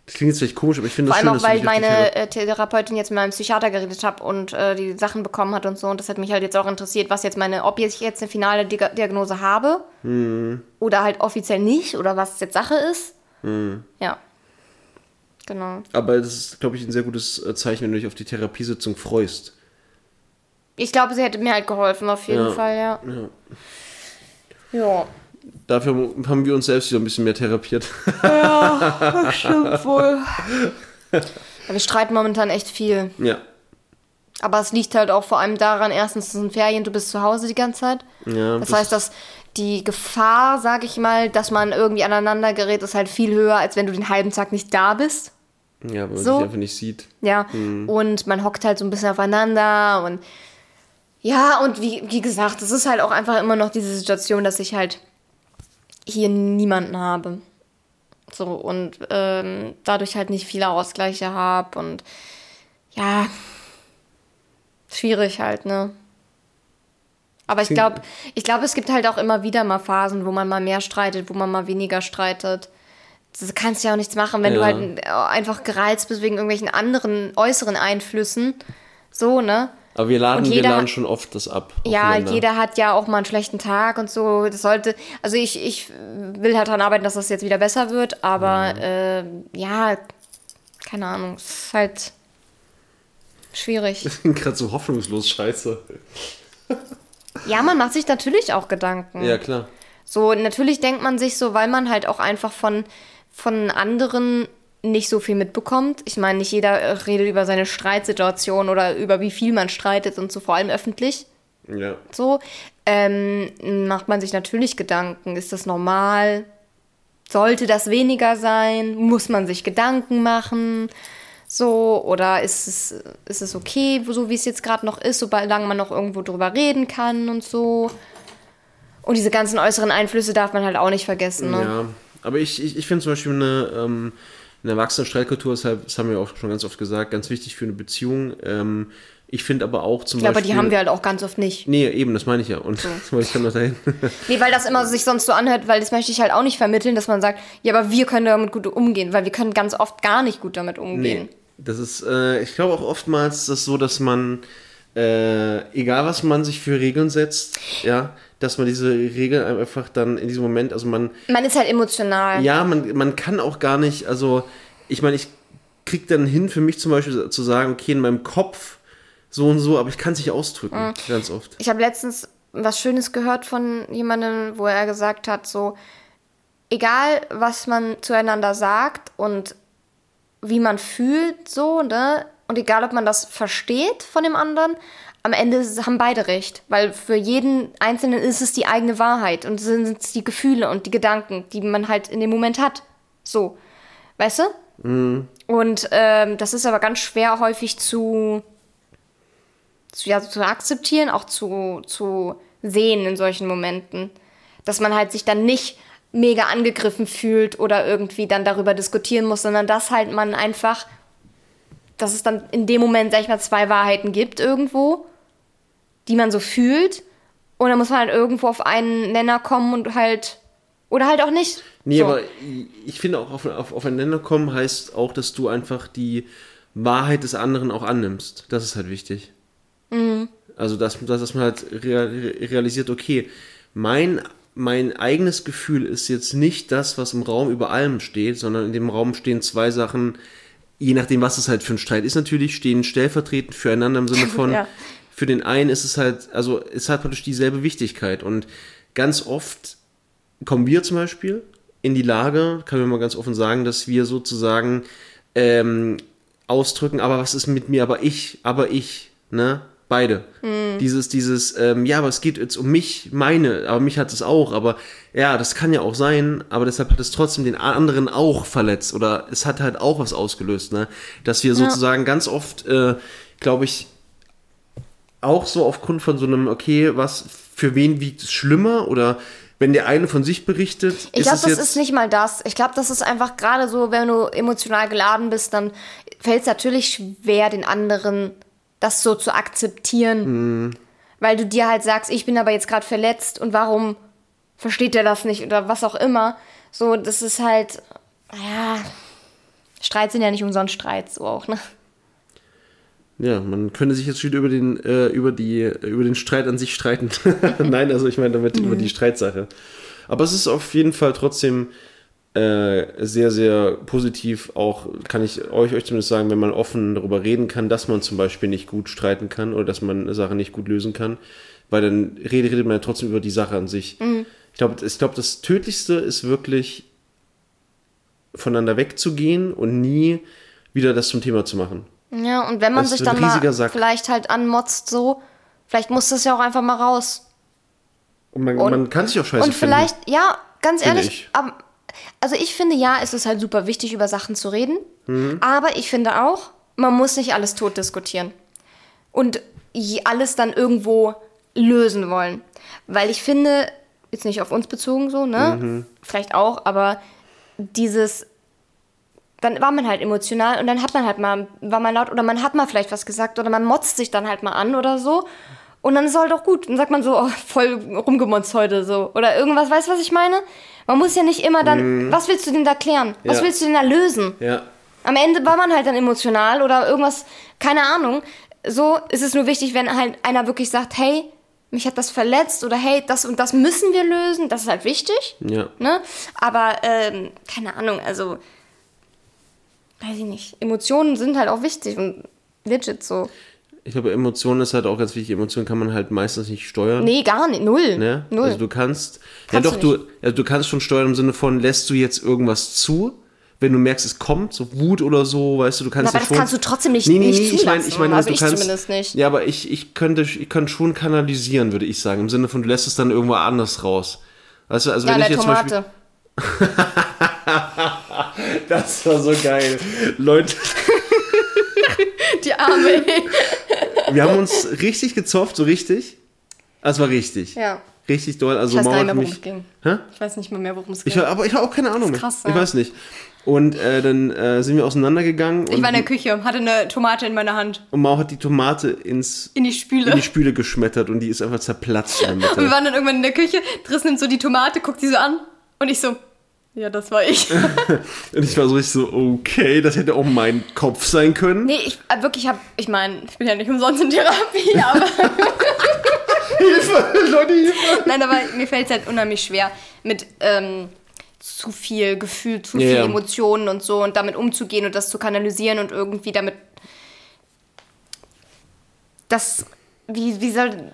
das klingt jetzt vielleicht komisch, aber ich finde das schön, auch, dass weil die meine äh, Therapeutin jetzt mit meinem Psychiater geredet hat und äh, die Sachen bekommen hat und so. Und das hat mich halt jetzt auch interessiert, was jetzt meine, ob ich jetzt eine finale Diag Diagnose habe Mhm. oder halt offiziell nicht oder was jetzt Sache ist. Mhm. Ja. Genau. Aber das ist, glaube ich, ein sehr gutes äh, Zeichen, wenn du dich auf die Therapiesitzung freust. Ich glaube, sie hätte mir halt geholfen, auf jeden Ja. Fall, ja. Ja. Ja. Dafür haben wir uns selbst wieder ein bisschen mehr therapiert. Stimmt wohl. Ja, wir streiten momentan echt viel. ja. Aber es liegt halt auch vor allem daran, erstens, es sind Ferien, du bist zu Hause die ganze Zeit. ja Das heißt, dass die Gefahr, sag ich mal, dass man irgendwie aneinander gerät, ist halt viel höher, als wenn du den halben Tag nicht da bist. Ja, weil man so. sich einfach nicht sieht. Ja. Mhm. Und man hockt halt so ein bisschen aufeinander und ja, und wie, wie gesagt, es ist halt auch einfach immer noch diese Situation, dass ich halt hier niemanden habe. So, und ähm, dadurch halt nicht viele Ausgleiche habe und ja, schwierig halt, ne? Aber ich glaube, ich glaube, es gibt halt auch immer wieder mal Phasen, wo man mal mehr streitet, wo man mal weniger streitet. Du kannst ja auch nichts machen, wenn du Ja. halt einfach gereizt bist wegen irgendwelchen anderen äußeren Einflüssen. So, ne? Aber wir laden, wir laden schon oft das ab. Ja, jeder hat ja auch mal einen schlechten Tag und so. Das sollte, also ich, ich will halt daran arbeiten, dass das jetzt wieder besser wird, aber äh, ja, keine Ahnung, es ist halt schwierig. Ich bin gerade so hoffnungslos scheiße. ja, man macht sich natürlich auch Gedanken. Ja, klar. So, natürlich denkt man sich so, weil man halt auch einfach von, von anderen nicht so viel mitbekommt. Ich meine, nicht jeder redet über seine Streitsituation oder über wie viel man streitet und so, vor allem öffentlich. Ja. So, ähm, macht man sich natürlich Gedanken. Ist das normal? Sollte das weniger sein? Muss man sich Gedanken machen? So, oder ist es, ist es okay, so wie es jetzt gerade noch ist, solange man noch irgendwo drüber reden kann und so. Und diese ganzen äußeren Einflüsse darf man halt auch nicht vergessen. Ne? Ja, aber ich, ich, ich finde zum Beispiel eine, ähm, eine erwachsene Streitkultur, ist halt, das haben wir auch schon ganz oft gesagt, ganz wichtig für eine Beziehung. Ähm, ich finde aber auch zum Ich glaube, Beispiel. die haben wir halt auch ganz oft nicht. Nee, eben, das meine ich ja. Und das wollte ich dann noch dahin. Nee, weil das immer sich sonst so anhört, weil das möchte ich halt auch nicht vermitteln, dass man sagt, ja, aber wir können damit gut umgehen, weil wir können ganz oft gar nicht gut damit umgehen. Nee. Das ist, äh, ich glaube auch oftmals ist das so, dass man, äh, egal was man sich für Regeln setzt, ja, dass man diese Regeln einfach dann in diesem Moment, also man, Man ist halt emotional. ja, man, man kann auch gar nicht, also ich meine, ich krieg dann hin für mich zum Beispiel zu sagen, okay, in meinem Kopf so und so, aber ich kann es nicht ausdrücken, Mhm. ganz oft. Ich habe letztens was Schönes gehört von jemandem, wo er gesagt hat, so, egal was man zueinander sagt und wie man fühlt, so, ne? Und egal, ob man das versteht von dem anderen, am Ende haben beide recht. Weil für jeden Einzelnen ist es die eigene Wahrheit und sind es die Gefühle und die Gedanken, die man halt in dem Moment hat. So. Weißt du? Und ähm, das ist aber ganz schwer häufig zu, zu, ja, zu akzeptieren, auch zu, zu sehen in solchen Momenten. Dass man halt sich dann nicht mega angegriffen fühlt oder irgendwie dann darüber diskutieren muss, sondern dass halt man einfach, dass es dann in dem Moment, sag ich mal, zwei Wahrheiten gibt irgendwo, die man so fühlt. Und dann muss man halt irgendwo auf einen Nenner kommen und halt, oder halt auch nicht. Nee, so. aber ich finde auch auf, auf, aufeinander kommen heißt auch, dass du einfach die Wahrheit des anderen auch annimmst. Das ist halt wichtig. Mhm. Also, dass, dass man halt real, realisiert, okay, mein, mein eigenes Gefühl ist jetzt nicht das, was im Raum über allem steht, sondern in dem Raum stehen zwei Sachen, je nachdem, was es halt für ein Streit ist, natürlich, stehen stellvertretend füreinander im Sinne von, Ja. für den einen ist es halt, also es hat praktisch dieselbe Wichtigkeit und ganz oft kommen wir zum Beispiel in die Lage, kann man mal ganz offen sagen, dass wir sozusagen ähm, ausdrücken, aber was ist mit mir, aber ich, aber ich, ne? Beide. Dieses, dieses, ähm, ja, aber es geht jetzt um mich, meine, aber mich hat es auch, aber ja, das kann ja auch sein, aber deshalb hat es trotzdem den anderen auch verletzt oder es hat halt auch was ausgelöst, ne? Dass wir sozusagen ganz oft, äh, glaube ich, auch so aufgrund von so einem, okay, was, für wen wiegt es schlimmer oder wenn der eine von sich berichtet, Ich glaube, das ist nicht mal das. Ich glaube, das ist einfach gerade so, wenn du emotional geladen bist, dann fällt es natürlich schwer, den anderen das so zu akzeptieren. Mhm. Weil du dir halt sagst, ich bin aber jetzt gerade verletzt und warum versteht er das nicht oder was auch immer. So, das ist halt, ja, Streits sind ja nicht umsonst Streits, so auch, ne? Ja, man könnte sich jetzt wieder über den, äh, über die, über den Streit an sich streiten. Nein, also ich meine damit über die Streitsache. Aber es ist auf jeden Fall trotzdem äh, sehr, sehr positiv. Auch kann ich euch, euch zumindest sagen, wenn man offen darüber reden kann, dass man zum Beispiel nicht gut streiten kann oder dass man eine Sache nicht gut lösen kann. Weil dann redet, redet man ja trotzdem über die Sache an sich. Ich glaube, ich glaub, das Tödlichste ist wirklich voneinander wegzugehen und nie wieder das zum Thema zu machen. Ja, und wenn man Das sich dann mal Sack. vielleicht halt anmotzt, so, vielleicht muss das ja auch einfach mal raus. Und man, Und- man kann sich auch scheiße Und vielleicht, ja, ganz ehrlich, ich. Also ich finde ja, es ist halt super wichtig, über Sachen zu reden. Mhm. Aber ich finde auch, man muss nicht alles tot diskutieren. Und alles dann irgendwo lösen wollen. Weil ich finde, jetzt nicht auf uns bezogen so, ne? Mhm. Vielleicht auch, aber dieses, dann war man halt emotional und dann hat man halt mal, war man laut oder man hat mal vielleicht was gesagt oder man motzt sich dann halt mal an oder so. Und dann ist es halt auch gut. Dann sagt man so, oh, voll rumgemotzt heute so. Oder irgendwas, weißt du, was ich meine? Man muss ja nicht immer dann, was willst du denn da klären? Was. Ja. willst du denn da lösen? Ja, Am Ende war man halt dann emotional oder irgendwas, keine Ahnung. So ist es nur wichtig, wenn halt einer wirklich sagt, hey, mich hat das verletzt oder hey, das und das müssen wir lösen. Das ist halt wichtig. ja. Ne? Aber, ähm, keine Ahnung, also, weiß ich nicht. Emotionen sind halt auch wichtig und legit so. Ich glaube, Emotionen ist halt auch ganz wichtig. Emotionen kann man halt meistens nicht steuern. Nee, gar nicht. Null. Ne? Null. Also du kannst, Kannst ja doch, du du, also du kannst schon steuern im Sinne von, lässt du jetzt irgendwas zu, wenn du merkst, es kommt, so Wut oder so, weißt du, du kannst Na, aber das schon, kannst du trotzdem nicht- nee, nee, nicht nee, ich meine, ich zulassen. meine, Also du ich kannst, zumindest nicht. Ja, aber ich, ich könnte, ich könnte schon kanalisieren, würde ich sagen, im Sinne von, du lässt es dann irgendwo anders raus. Weißt du, also ja, wenn ich jetzt zum Beispiel, Tomate. Das war so geil. Leute, Die Arme. wir haben uns richtig gezofft, so richtig. Das war richtig. ja. Richtig doll. Also Ich weiß Mauer nicht mehr, worum es ging. Hä? Ich weiß nicht mal mehr, worum es ging. Ich, aber ich habe auch keine Ahnung mehr. krass, Ich ja. weiß nicht. Und äh, dann äh, sind wir auseinandergegangen Ich war in der Küche, hatte eine Tomate in meiner Hand. und Mau hat die Tomate ins, In die Spüle. in die Spüle geschmettert und die ist einfach zerplatzt Und wir waren dann irgendwann in der Küche. Driss nimmt so die Tomate, guckt sie so an. Und ich so, ja, das war ich. Und ich war so richtig so, okay, das hätte auch mein Kopf sein können. nee, ich äh, wirklich hab, ich meine, ich bin ja nicht umsonst in Therapie, aber Hilfe, Leute, Hilfe. nein, aber mir fällt es halt unheimlich schwer mit ähm, zu viel Gefühl, zu Ja, viel. Emotionen und so und damit umzugehen und das zu kanalisieren und irgendwie damit das wie, wie soll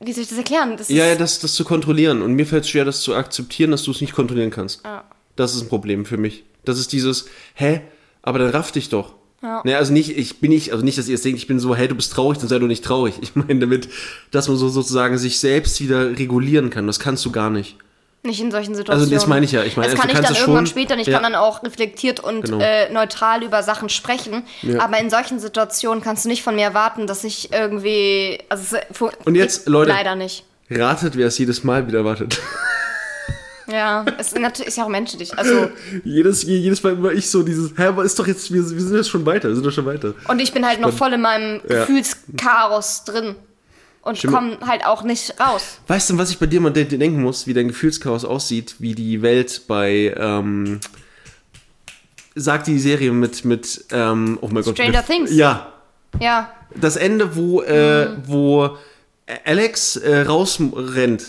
wie soll ich das erklären? Das Ja, ja, das, das zu kontrollieren. Und mir fällt es schwer, das zu akzeptieren, dass du es nicht kontrollieren kannst. Ja. Das ist ein Problem für mich. Das ist dieses, hä, aber dann raff dich doch. Ja. Ne, also nicht, ich bin nicht, also nicht, dass ihr jetzt denkt, ich bin so, hey, du bist traurig, dann sei du nicht traurig. Ich meine damit, dass man so sozusagen sich selbst wieder regulieren kann. Das kannst du gar nicht. Nicht in solchen Situationen. Also das meine ich ja. Ich meine, das also kann ich dann irgendwann später und ich Ja. kann dann auch reflektiert und Genau. äh, neutral über Sachen sprechen. Ja. Aber in solchen Situationen kannst du nicht von mir erwarten, dass ich irgendwie. Also Und jetzt, Leute- Leider nicht. Ratet, wer es jedes Mal wieder wartet. Ja, es ist, ja auch menschlich. Also, jedes, jedes Mal immer ich so dieses, hä, aber ist doch jetzt, wir, wir sind jetzt schon weiter, wir sind doch schon weiter. und ich bin halt noch voll in meinem Ja. Gefühlschaos drin. Und Stimmt. komme halt auch nicht raus. Weißt du, was ich bei dir mal de- denken muss, wie dein Gefühlschaos aussieht, wie die Welt bei, ähm, sagt die Serie mit, mit, ähm, oh mein Gott. Stranger Things. Ja. Ja. Das Ende, wo, äh, wo Alex äh, rausrennt,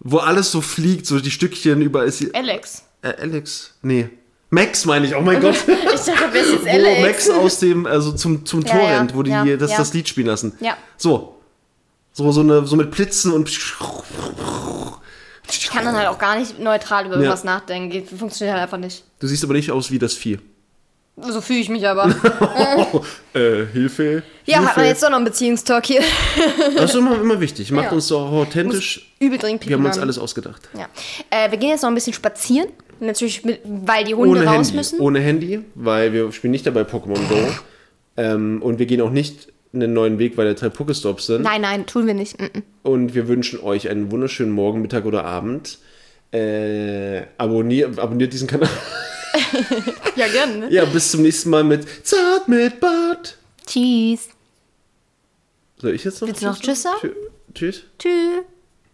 wo alles so fliegt, so die Stückchen über, ist Alex. äh, Alex? Nee. Max meine ich, oh mein Gott. Ich dachte, wer ist jetzt wo Alex? Max aus dem, also zum, zum Ja, Tor rennt, wo die ja, das, ja. das Lied spielen lassen. Ja. So. So, so, eine, so mit Blitzen und. Ich kann dann halt auch gar nicht neutral über Ja. irgendwas nachdenken. Geht- Funktioniert halt einfach nicht. Du siehst aber nicht aus wie das Vieh. So fühle ich mich aber. äh, Hilfe. Ja, Hilfe. hat man jetzt doch noch einen Beziehungstalk hier. Das ist immer, immer wichtig. Macht Ja. uns doch authentisch. Übel dringend Wir haben uns alles ausgedacht. Ja. Äh, wir gehen jetzt noch ein bisschen spazieren. Natürlich, mit, weil die Hunde Ohne raus Handy. müssen. Ohne Handy, weil wir spielen nicht dabei Pokémon Go. Ähm, und wir gehen auch nicht einen neuen Weg, weil da drei Pokestops sind. Nein, nein, tun wir nicht. Mm -mm. Und wir wünschen euch einen wunderschönen Morgen, Mittag oder Abend. Äh, abonnier, abonniert diesen Kanal. Ja, gerne. Ne? Ja, bis zum nächsten Mal mit Zart mit Bart. Tschüss. Soll ich jetzt noch? Willst du noch Tschüss sagen? Tschü- Tschüss. Tschüss.